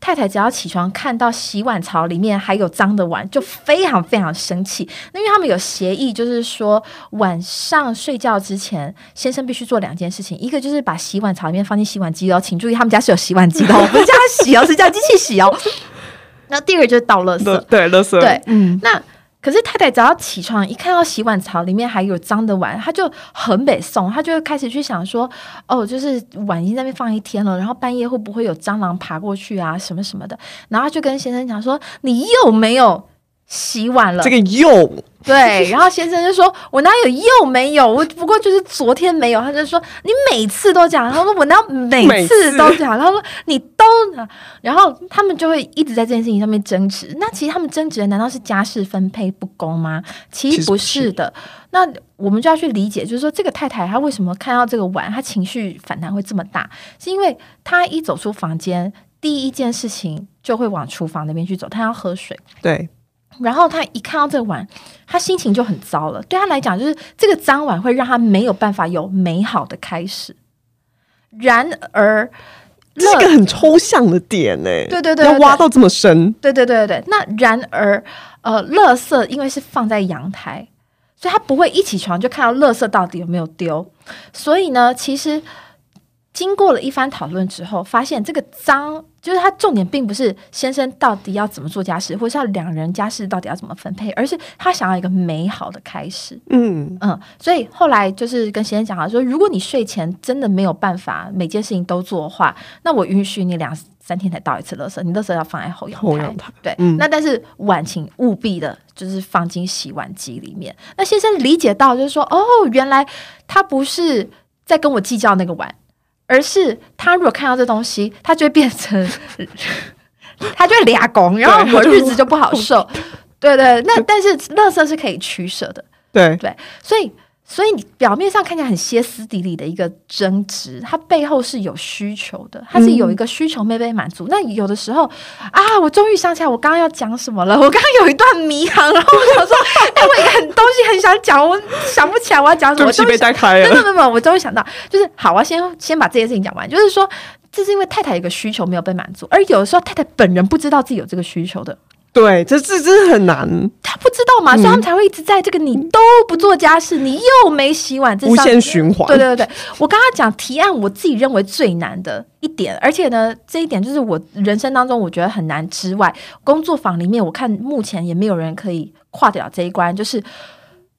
太太只要起床看到洗碗槽里面还有脏的碗，就非常非常生气。那因为他们有协议，就是说晚上睡觉之前，先生必须做两件事情，一个就是把洗碗槽里面放进洗碗机哦，请注意他们家是有洗碗机的，不是叫洗哦，是叫机器洗哦。那第二个就是倒垃圾，对，垃圾，对，嗯，那。可是太太早上起床一看到洗碗槽里面还有脏的碗，她就很北宋，她就开始去想说，哦，就是碗已经在那边放一天了，然后半夜会不会有蟑螂爬过去啊，什么什么的，然后就跟先生讲说，你有没有洗碗了，这个又。对，然后先生就说：“我哪有又没有？我不过就是昨天没有。”他就说：“你每次都讲。”他说：“我哪每次都讲？”他说：“你都……”然后他们就会一直在这件事情上面争执。那其实他们争执的难道是家事分配不公吗？其实不是的。那我们就要去理解，就是说这个太太她为什么看到这个碗，她情绪反弹会这么大？是因为她一走出房间，第一件事情就会往厨房那边去走，她要喝水。对。然后他一看到这个碗，他心情就很糟了。对他来讲，就是这个脏碗会让他没有办法有美好的开始。然而，这是个很抽象的点呢。对对对，要挖到这么深。对对对对对。那然而，呃，垃圾因为是放在阳台，所以他不会一起床就看到垃圾到底有没有丢。所以呢，其实经过了一番讨论之后，发现这个脏。就是他重点并不是先生到底要怎么做家事，或者是两人家事到底要怎么分配，而是他想要一个美好的开始。嗯嗯，所以后来就是跟先生讲了，说如果你睡前真的没有办法每件事情都做的话，那我允许你两三天才倒一次垃圾，你垃圾要放在后阳台。对，那但是碗请务必的就是放进洗碗机里面。那先生理解到就是说，哦，原来他不是在跟我计较那个碗。而是他如果看到这东西，他就会变成，他就会俩拱，然后我日子就不好受。对对，那但是乐色是可以取舍的。对对，所以。所以你表面上看起来很歇斯底里的一个争执，它背后是有需求的，它是有一个需求没被满足。那有的时候啊，我终于想起来我刚刚要讲什么了。我刚刚有一段迷航，然后我想说，哎，我一个很东西很想讲，我想不起来我要讲什么。东西被带开了。没有没有，我终于想到，就是好，我要先先把这件事情讲完。就是说，这是因为太太有一个需求没有被满足，而有的时候太太本人不知道自己有这个需求的。对，这这真的很难。他不知道嘛，所以他们才会一直在这个你都不做家事，你又没洗碗，这无限循环。对对对对，我刚刚讲提案，我自己认为最难的一点，而且呢，这一点就是我人生当中我觉得很难之外，工作坊里面我看目前也没有人可以跨得了这一关，就是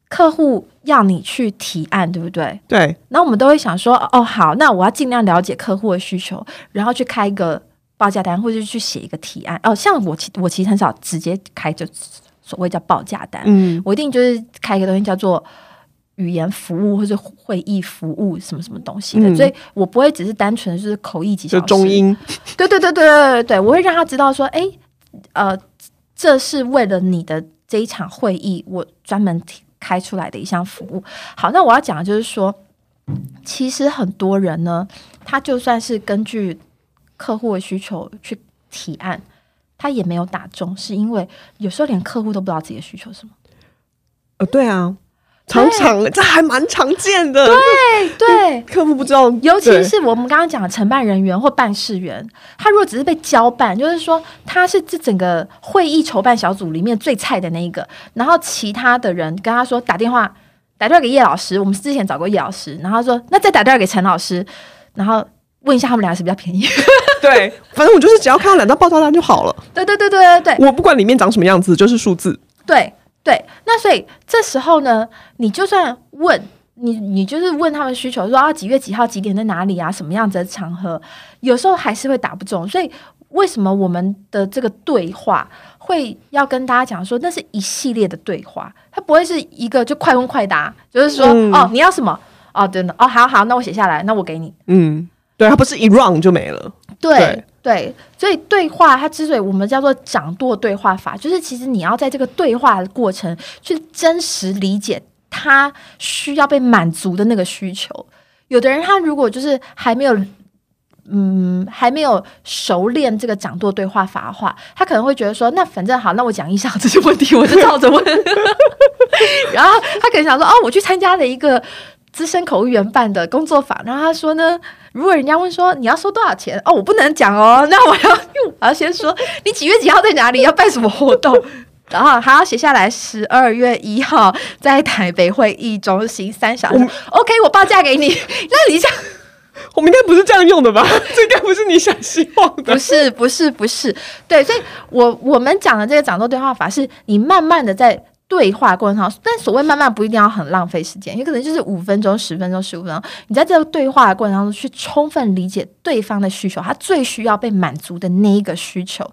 客户要你去提案，对不对？对。然后我们都会想说，哦，好，那我要尽量了解客户的需求，然后去开一个。报价单，或者去写一个提案哦。像我其我其实很少直接开就所谓叫报价单，嗯，我一定就是开一个东西叫做语言服务或者会议服务什么什么东西的，所以我不会只是单纯就是口译几小时，中英，对对对对对对对，我会让他知道说，哎，呃，这是为了你的这一场会议，我专门开出来的一项服务。好，那我要讲的就是说，其实很多人呢，他就算是根据。客户的需求去提案，他也没有打中，是因为有时候连客户都不知道自己的需求是什么。呃，对啊，常常这还蛮常见的。对对，客户不知道，尤其是我们刚刚讲的承办人员或办事员，他如果只是被交办，就是说他是这整个会议筹办小组里面最菜的那一个，然后其他的人跟他说打电话打电话给叶老师，我们之前找过叶老师，然后说那再打电话给陈老师，然后问一下他们俩是比较便宜。对，反正我就是只要看到两张报价单就好了。对对对对对对，我不管里面长什么样子，就是数字。对对，那所以这时候呢，你就算问你，你就是问他们需求，说啊几月几号几点在哪里啊，什么样子的场合，有时候还是会打不中。所以为什么我们的这个对话会要跟大家讲说，那是一系列的对话，它不会是一个就快问快答，就是说哦你要什么哦真的哦好好，那我写下来，那我给你。嗯，对，它不是一 round 就没了。对对，所以对话它之所以我们叫做掌舵对话法，就是其实你要在这个对话的过程去真实理解他需要被满足的那个需求。有的人他如果就是还没有嗯还没有熟练这个掌舵对话法的话，他可能会觉得说，那反正好，那我讲一下这些问题，我就照着问。然后他可能想说，哦，我去参加了一个。资深口译员办的工作坊，然后他说呢，如果人家问说你要收多少钱哦，我不能讲哦，那我要我要先说你几月几号在哪里要办什么活动，然后还要写下来十二月一号在台北会议中心三小时，OK，我报价给你，那你想。我们应该不是这样用的吧？这应该不是你想希望的。不是，不是，不是。对，所以，我我们讲的这个掌舵对话法，是你慢慢的在对话过程当中，但所谓慢慢不一定要很浪费时间，有可能就是五分钟、十分钟、十五分钟。你在这个对话的过程当中，去充分理解对方的需求，他最需要被满足的那一个需求，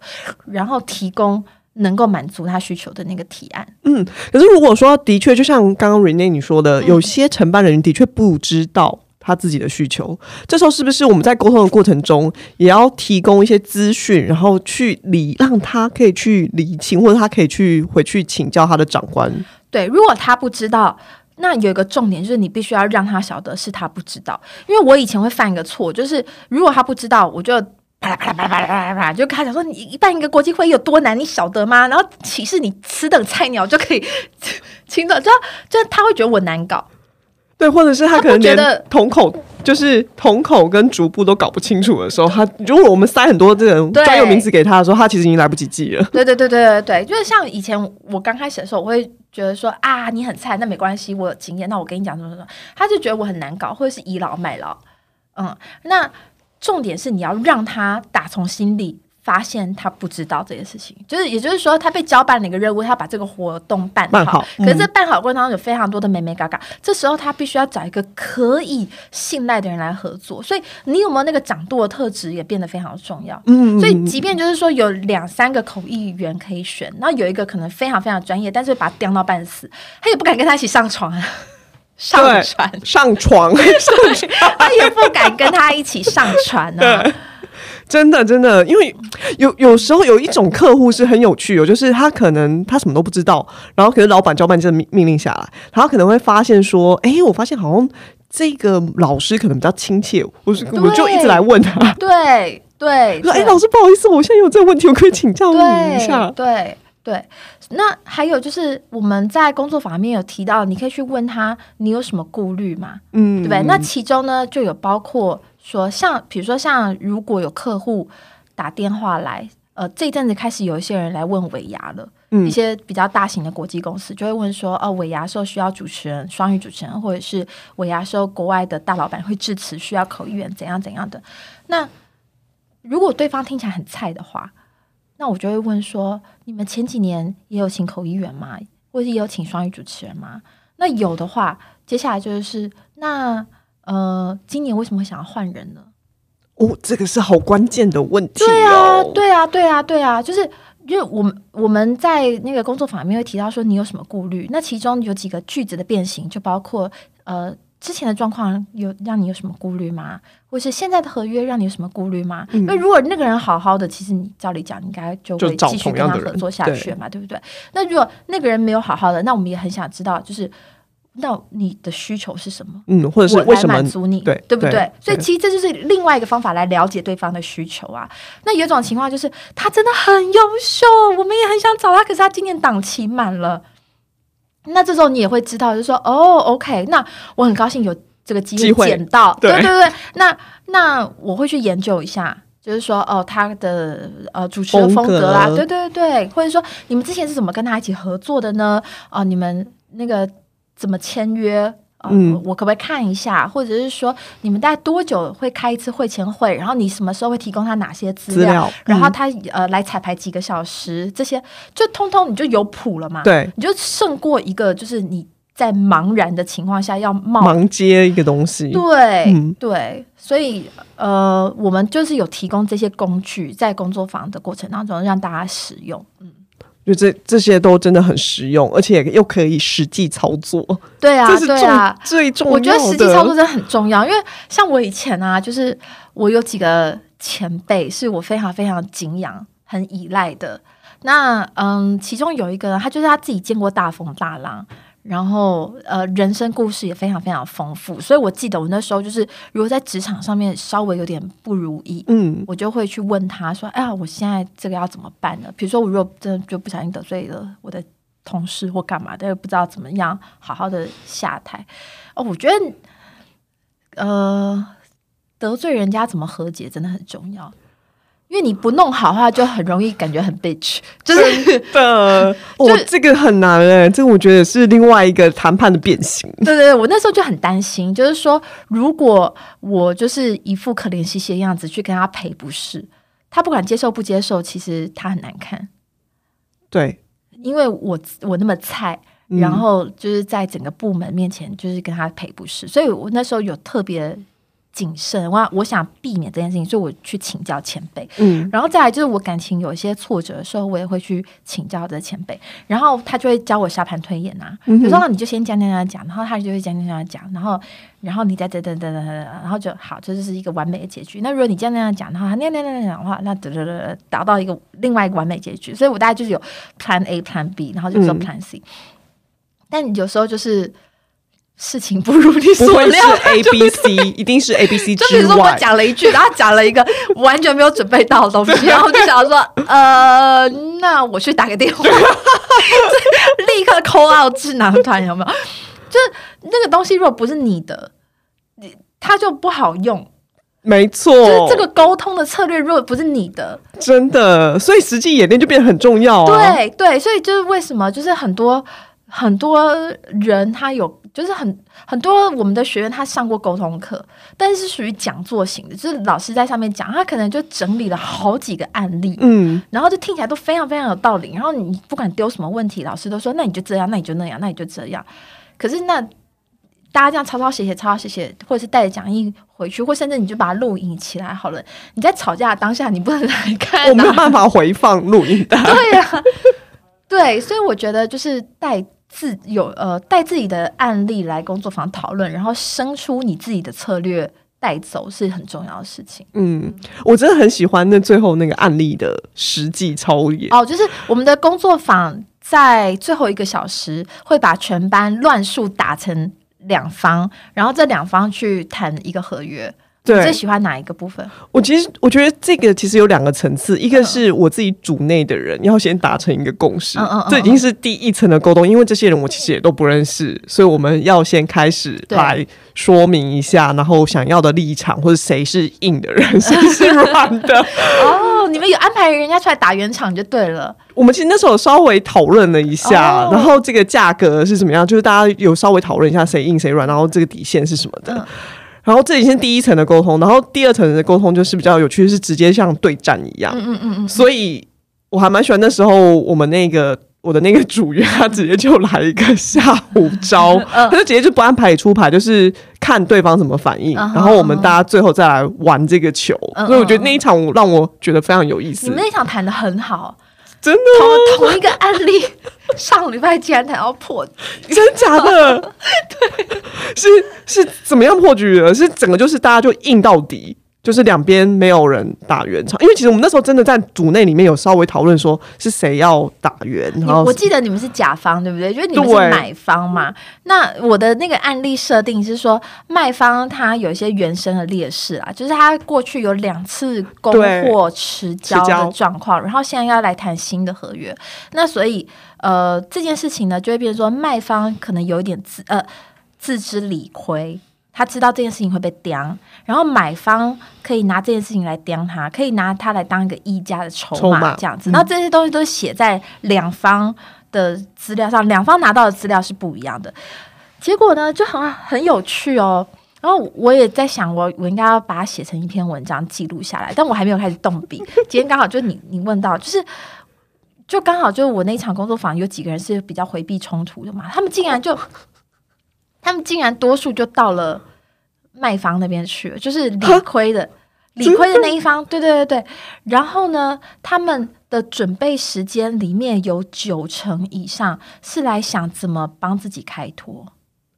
然后提供能够满足他需求的那个提案。嗯，可是如果说的确，就像刚刚 Rene 你说的，有些承办人的确不知道。他自己的需求，这时候是不是我们在沟通的过程中，也要提供一些资讯，然后去理让他可以去理清，或者他可以去回去请教他的长官。对，如果他不知道，那有一个重点就是你必须要让他晓得是他不知道。因为我以前会犯一个错，就是如果他不知道，我就啪啦啪啦啪啦啪啦啪啦啪，就跟他讲说：“你办一个国际会议有多难，你晓得吗？”然后岂是你此等菜鸟就可以 清楚？就就他会觉得我难搞。对，或者是他可能连瞳孔就是瞳孔跟逐步都搞不清楚的时候，他如果我们塞很多这种专有名词给他的时候，他其实已经来不及记了。对对对对对对，就是像以前我刚开始的时候，我会觉得说啊，你很菜，那没关系，我有经验，那我跟你讲什么什么，他就觉得我很难搞，或者是倚老卖老。嗯，那重点是你要让他打从心里。发现他不知道这件事情，就是也就是说，他被交办了一个任务，他要把这个活动办好。可是办好过程当中有非常多的美美嘎嘎，这时候他必须要找一个可以信赖的人来合作。所以你有没有那个掌舵的特质也变得非常重要。嗯，所以即便就是说有两三个口译员可以选，然后有一个可能非常非常专业，但是把他刁到半死，他也不敢跟他一起上床啊，上船。上床，他也不敢跟他一起上船啊。真的，真的，因为有有时候有一种客户是很有趣哦，就是他可能他什么都不知道，然后可是老板交办这命命令下来，他可能会发现说，哎，我发现好像这个老师可能比较亲切，我是我就一直来问他，对对，说哎，老师不好意思，我现在有这个问题，我可以请教你一下，对对。那还有就是我们在工作坊里面有提到，你可以去问他，你有什么顾虑吗？嗯，对不对？那其中呢就有包括。说像比如说像如果有客户打电话来，呃，这一阵子开始有一些人来问尾牙了，一些比较大型的国际公司就会问说，哦，尾牙时候需要主持人，双语主持人，或者是尾牙时候国外的大老板会致辞，需要口译员，怎样怎样的。那如果对方听起来很菜的话，那我就会问说，你们前几年也有请口译员吗？或者也有请双语主持人吗？那有的话，接下来就是那。呃，今年为什么会想要换人呢？哦，这个是好关键的问题。对啊，对啊，对啊，对啊，就是因为我们我们在那个工作坊里面会提到说，你有什么顾虑？那其中有几个句子的变形，就包括呃，之前的状况有让你有什么顾虑吗？或是现在的合约让你有什么顾虑吗？因为如果那个人好好的，其实你照理讲应该就会继续跟他合作下去嘛，对不对？那如果那个人没有好好的，那我们也很想知道，就是。那你的需求是什么？嗯，或者是为什么满足你？对，对不对？所以其实这就是另外一个方法来了解对方的需求啊。那有一种情况就是他真的很优秀，我们也很想找他，可是他今年档期满了。那这时候你也会知道，就是说哦，OK，那我很高兴有这个机会捡到，对对对。那那我会去研究一下，就是说哦，他的呃主持的风格啦，对对对，或者说你们之前是怎么跟他一起合作的呢？哦，你们那个。怎么签约？嗯，我可不可以看一下？或者是说，你们大概多久会开一次会前会？然后你什么时候会提供他哪些资料？然后他呃来彩排几个小时？这些就通通你就有谱了嘛？对，你就胜过一个就是你在茫然的情况下要冒盲接一个东西。对，对，所以呃，我们就是有提供这些工具在工作坊的过程当中让大家使用。嗯。就这这些都真的很实用，而且又可以实际操作。对啊，对啊，最重要。我觉得实际操作真的很重要，因为像我以前啊，就是我有几个前辈是我非常非常敬仰、很依赖的。那嗯，其中有一个，他就是他自己见过大风大浪。然后，呃，人生故事也非常非常丰富，所以我记得我那时候就是，如果在职场上面稍微有点不如意，嗯，我就会去问他说：“哎呀，我现在这个要怎么办呢？”比如说，我如果真的就不小心得罪了我的同事或干嘛，但又不知道怎么样好好的下台。哦，我觉得，呃，得罪人家怎么和解真的很重要。因为你不弄好的话，就很容易感觉很 bitch，就是的，我这个很难哎，这个我觉得是另外一个谈判的变形。对对，我那时候就很担心，就是说，如果我就是一副可怜兮兮的样子去跟他赔不是，他不管接受不接受，其实他很难看。对，因为我我那么菜，然后就是在整个部门面前就是跟他赔不是，所以我那时候有特别。谨慎，我我想避免这件事情，所以我去请教前辈。嗯，然后再来就是我感情有一些挫折的时候，我也会去请教这前辈，然后他就会教我下盘推演啊。有时候你就先讲讲讲讲，然后他就会讲讲讲讲，然后然后你再等等等等等，然后就好，这就是一个完美的结局。那如果你这样那样讲的话，那样那样讲的话，那得得得达到一个另外一个完美结局。所以我大概就是有 Plan A、Plan B，然后就做 Plan C。但有时候就是。事情不如你所料，A B C 一定是 A B C 就比如说我讲了一句，然后讲了一个完全没有准备到的东西，然后就想说，呃，那我去打个电话，立刻 call out 智囊团有没有？就是那个东西如果不是你的，你它就不好用。没错，就是这个沟通的策略如果不是你的，真的，所以实际演练就变得很重要。对对，所以就是为什么就是很多很多人他有。就是很很多我们的学员他上过沟通课，但是属于讲座型的，就是老师在上面讲，他可能就整理了好几个案例，嗯，然后就听起来都非常非常有道理。然后你不管丢什么问题，老师都说那你就这样，那你就那样，那你就这样。可是那大家这样抄抄写写，抄抄写写，或者是带着讲义回去，或甚至你就把它录影起来好了。你在吵架当下，你不能来看，我没有办法回放录影带。对呀，对，所以我觉得就是带。自有呃带自己的案例来工作坊讨论，然后生出你自己的策略带走是很重要的事情。嗯，我真的很喜欢那最后那个案例的实际操演。哦，就是我们的工作坊在最后一个小时会把全班乱数打成两方，然后这两方去谈一个合约。你最喜欢哪一个部分？我其实我觉得这个其实有两个层次，一个是我自己组内的人要先达成一个共识，这已经是第一层的沟通，因为这些人我其实也都不认识，所以我们要先开始来说明一下，然后想要的立场或者谁是硬的人，谁是软的。哦，你们有安排人家出来打圆场就对了。我们其实那时候稍微讨论了一下，然后这个价格是怎么样，就是大家有稍微讨论一下谁硬谁软，然后这个底线是什么的。然后这已经是第一层的沟通，然后第二层的沟通就是比较有趣，是直接像对战一样。嗯嗯嗯嗯。所以我还蛮喜欢那时候我们那个我的那个主员，他直接就来一个下午招，他就直接就不按牌理出牌，就是看对方怎么反应，然后我们大家最后再来玩这个球。所以我觉得那一场让我觉得非常有意思。你们那场谈的很好。真的，同同一个案例，上礼拜竟然谈要破，真假的？对，是是怎么样破局的？是整个就是大家就硬到底。就是两边没有人打圆场，因为其实我们那时候真的在组内里面有稍微讨论说是谁要打圆。然后我记得你们是甲方对不对？就是你们是买方嘛。那我的那个案例设定是说，卖方他有一些原生的劣势啊，就是他过去有两次供货迟交的状况，然后现在要来谈新的合约。那所以呃这件事情呢，就会变成说卖方可能有一点自呃自知理亏。他知道这件事情会被刁，然后买方可以拿这件事情来刁他，可以拿他来当一个一家的筹码，这样子。然后这些东西都写在两方的资料上，两方拿到的资料是不一样的。结果呢，就很很有趣哦。然后我也在想，我我应该要把它写成一篇文章记录下来，但我还没有开始动笔。今天刚好就你你问到，就是就刚好就是我那场工作坊有几个人是比较回避冲突的嘛，他们竟然就。他们竟然多数就到了卖方那边去了，就是理亏的，理亏的那一方。对对对对。然后呢，他们的准备时间里面有九成以上是来想怎么帮自己开脱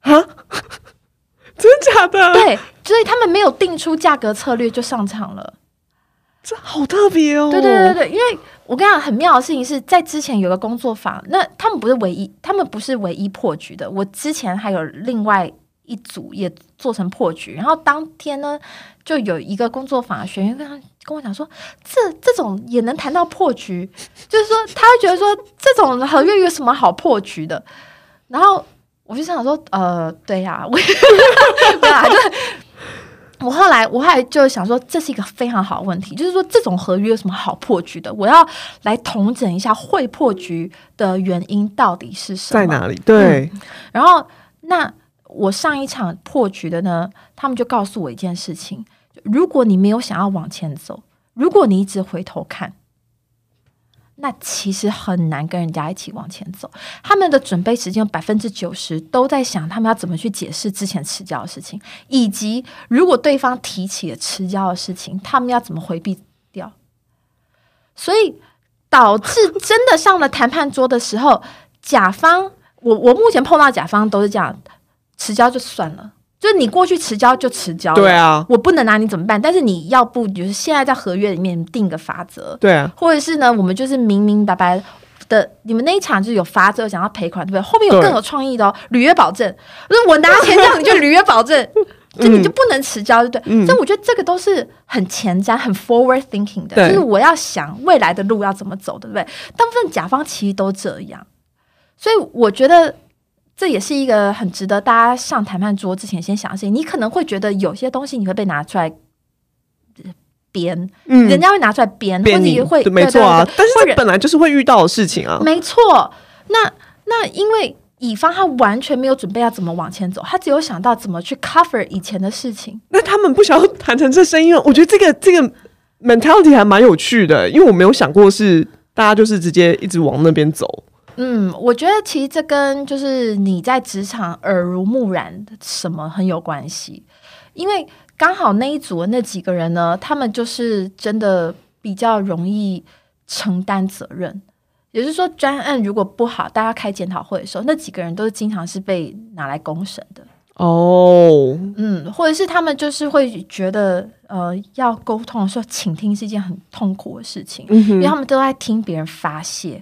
啊？真假的？对，所以他们没有定出价格策略就上场了。这好特别哦！对对对对，因为我跟你讲，很妙的事情是在之前有个工作坊，那他们不是唯一，他们不是唯一破局的。我之前还有另外一组也做成破局，然后当天呢，就有一个工作坊学员跟他跟我讲说，这这种也能谈到破局，就是说他会觉得说这种合约有什么好破局的？然后我就想说，呃，对呀，我对，我后来我后来就想说，这是一个非常好的问题，就是说这种合约有什么好破局的？我要来统整一下会破局的原因到底是什么，在哪里？对，然后那我上一场破局的呢，他们就告诉我一件事情。如果你没有想要往前走，如果你一直回头看，那其实很难跟人家一起往前走。他们的准备时间百分之九十都在想他们要怎么去解释之前持交的事情，以及如果对方提起了持交的事情，他们要怎么回避掉。所以导致真的上了谈判桌的时候，甲方，我我目前碰到甲方都是这样，持交就算了。就是你过去迟交就迟交，对啊，我不能拿你怎么办？但是你要不就是现在在合约里面定个法则，对啊，或者是呢，我们就是明明白白的，你们那一场就是有法则，想要赔款，对不对？后面有更有创意的哦，履约保证，就是我拿钱让你就履约保证，就你就不能迟交，对不对？所以我觉得这个都是很前瞻、很 forward thinking 的，就是我要想未来的路要怎么走，对不对？大部分甲方其实都这样，所以我觉得。这也是一个很值得大家上谈判桌之前先想的事情。你可能会觉得有些东西你会被拿出来编，嗯，人家会拿出来编，或者会没错啊。但是这本来就是会遇到的事情啊。没错，那那因为乙方他完全没有准备要怎么往前走，他只有想到怎么去 cover 以前的事情。那他们不想要谈成这生意，我觉得这个这个 mentality 还蛮有趣的，因为我没有想过是大家就是直接一直往那边走。嗯，我觉得其实这跟就是你在职场耳濡目染什么很有关系，因为刚好那一组的那几个人呢，他们就是真的比较容易承担责任。也就是说，专案如果不好，大家开检讨会的时候，那几个人都是经常是被拿来公审的。哦，嗯，或者是他们就是会觉得，呃，要沟通的时候，倾听是一件很痛苦的事情，因为他们都在听别人发泄。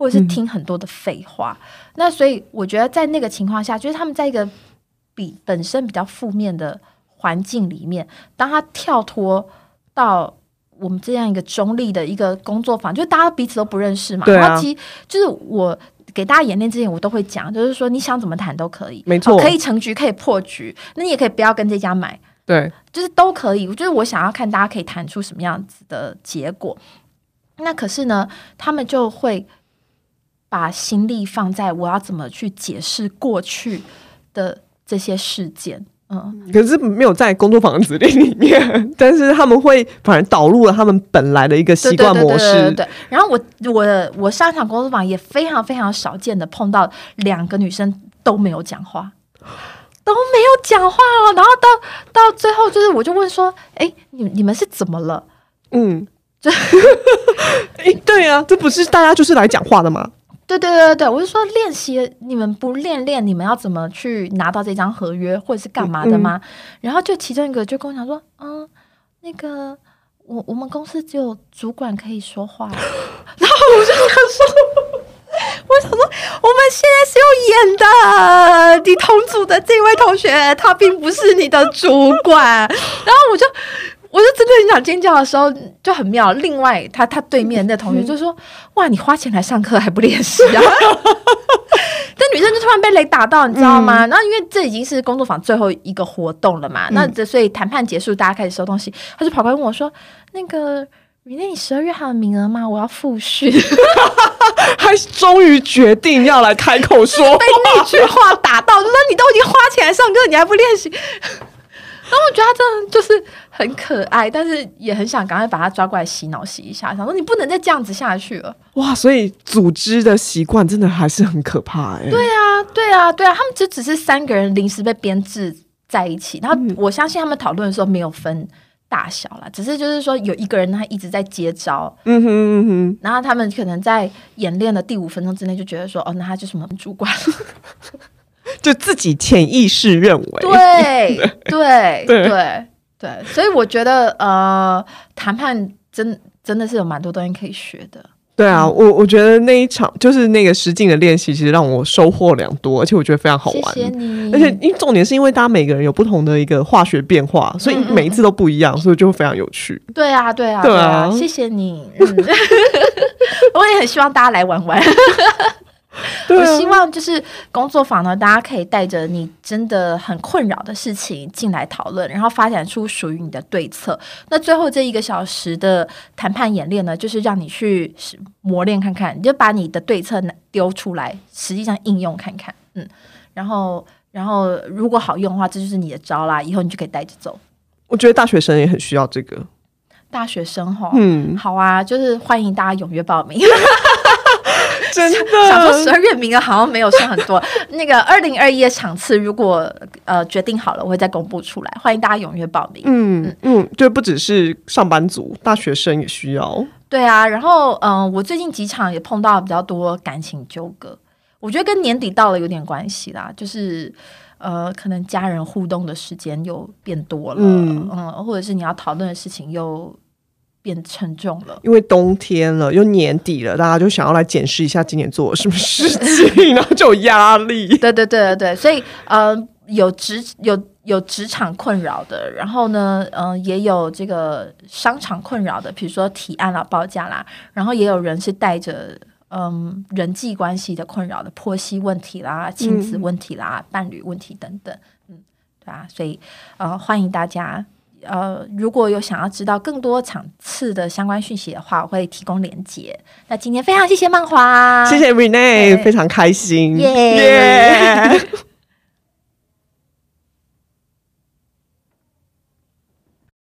或者是听很多的废话，那所以我觉得在那个情况下，就是他们在一个比本身比较负面的环境里面，当他跳脱到我们这样一个中立的一个工作坊，就大家彼此都不认识嘛。然后其实就是我给大家演练之前，我都会讲，就是说你想怎么谈都可以，没错，可以成局，可以破局，那你也可以不要跟这家买，对，就是都可以。就是我想要看大家可以谈出什么样子的结果。那可是呢，他们就会。把心力放在我要怎么去解释过去的这些事件，嗯，可是没有在工作坊指令里面，但是他们会反而导入了他们本来的一个习惯模式。对，然后我我我上一场工作坊也非常非常少见的碰到两个女生都没有讲话，都没有讲话哦。然后到到最后，就是我就问说：“哎，你你们是怎么了？”嗯，这哎，对啊，这不是大家就是来讲话的吗？对对对对我是说练习，你们不练练，你们要怎么去拿到这张合约或者是干嘛的吗？然后就其中一个就跟我讲说，嗯，那个我我们公司只有主管可以说话，然后我就想说，我想说我们现在是要演的，你同组的这位同学他并不是你的主管，然后我就。我就真的很想尖叫的时候就很妙。另外，他他对面那同学就说：“哇，你花钱来上课还不练习啊？” 这女生就突然被雷打到，你知道吗？然后因为这已经是工作坊最后一个活动了嘛，那这所以谈判结束，大家开始收东西，他就跑过来问我说：“那个，你那你十二月还有名额吗？我要复训。”还终于决定要来开口说，被那句话打到，那你都已经花钱来上课，你还不练习？然后我觉得他真的就是很可爱，但是也很想赶快把他抓过来洗脑洗一下，想说你不能再这样子下去了。哇，所以组织的习惯真的还是很可怕哎。对啊，对啊，对啊，他们就只是三个人临时被编制在一起，然后我相信他们讨论的时候没有分大小啦，只是就是说有一个人他一直在接招，嗯哼嗯哼，然后他们可能在演练的第五分钟之内就觉得说，哦，那他就是我们主管。就自己潜意识认为，对 对对对，所以我觉得呃，谈判真真的是有蛮多东西可以学的。对啊，我我觉得那一场就是那个实境的练习，其实让我收获良多，而且我觉得非常好玩。谢谢你。而且因重点是因为大家每个人有不同的一个化学变化，所以每一次都不一样，所以就非常有趣。对啊，对啊，对啊，谢谢你。我也很希望大家来玩玩。我希望就是工作坊呢，大家可以带着你真的很困扰的事情进来讨论，然后发展出属于你的对策。那最后这一个小时的谈判演练呢，就是让你去磨练看看，你就把你的对策丢出来，实际上应用看看。嗯，然后然后如果好用的话，这就是你的招啦，以后你就可以带着走。我觉得大学生也很需要这个。大学生哈，嗯，好啊，就是欢迎大家踊跃报名。真的，想说十二月名额好像没有剩很多。那个二零二一的场次，如果呃决定好了，我会再公布出来。欢迎大家踊跃报名。嗯嗯，对不只是上班族，大学生也需要。对啊，然后嗯，我最近几场也碰到比较多感情纠葛，我觉得跟年底到了有点关系啦。就是呃，可能家人互动的时间又变多了，嗯，或者是你要讨论的事情又。变沉重了，因为冬天了，又年底了，大家就想要来检视一下今年做了什么事情，然后就有压力。对对对对对，所以呃，有职有有职场困扰的，然后呢，嗯，也有这个商场困扰的，比如说提案啦、报价啦，然后也有人是带着嗯人际关系的困扰的，婆媳问题啦、亲子问题啦、伴侣问题等等，嗯，对啊，所以呃，欢迎大家。呃，如果有想要知道更多场次的相关讯息的话，我会提供连接。那今天非常谢谢漫画，谢谢 Rene，非常开心，耶。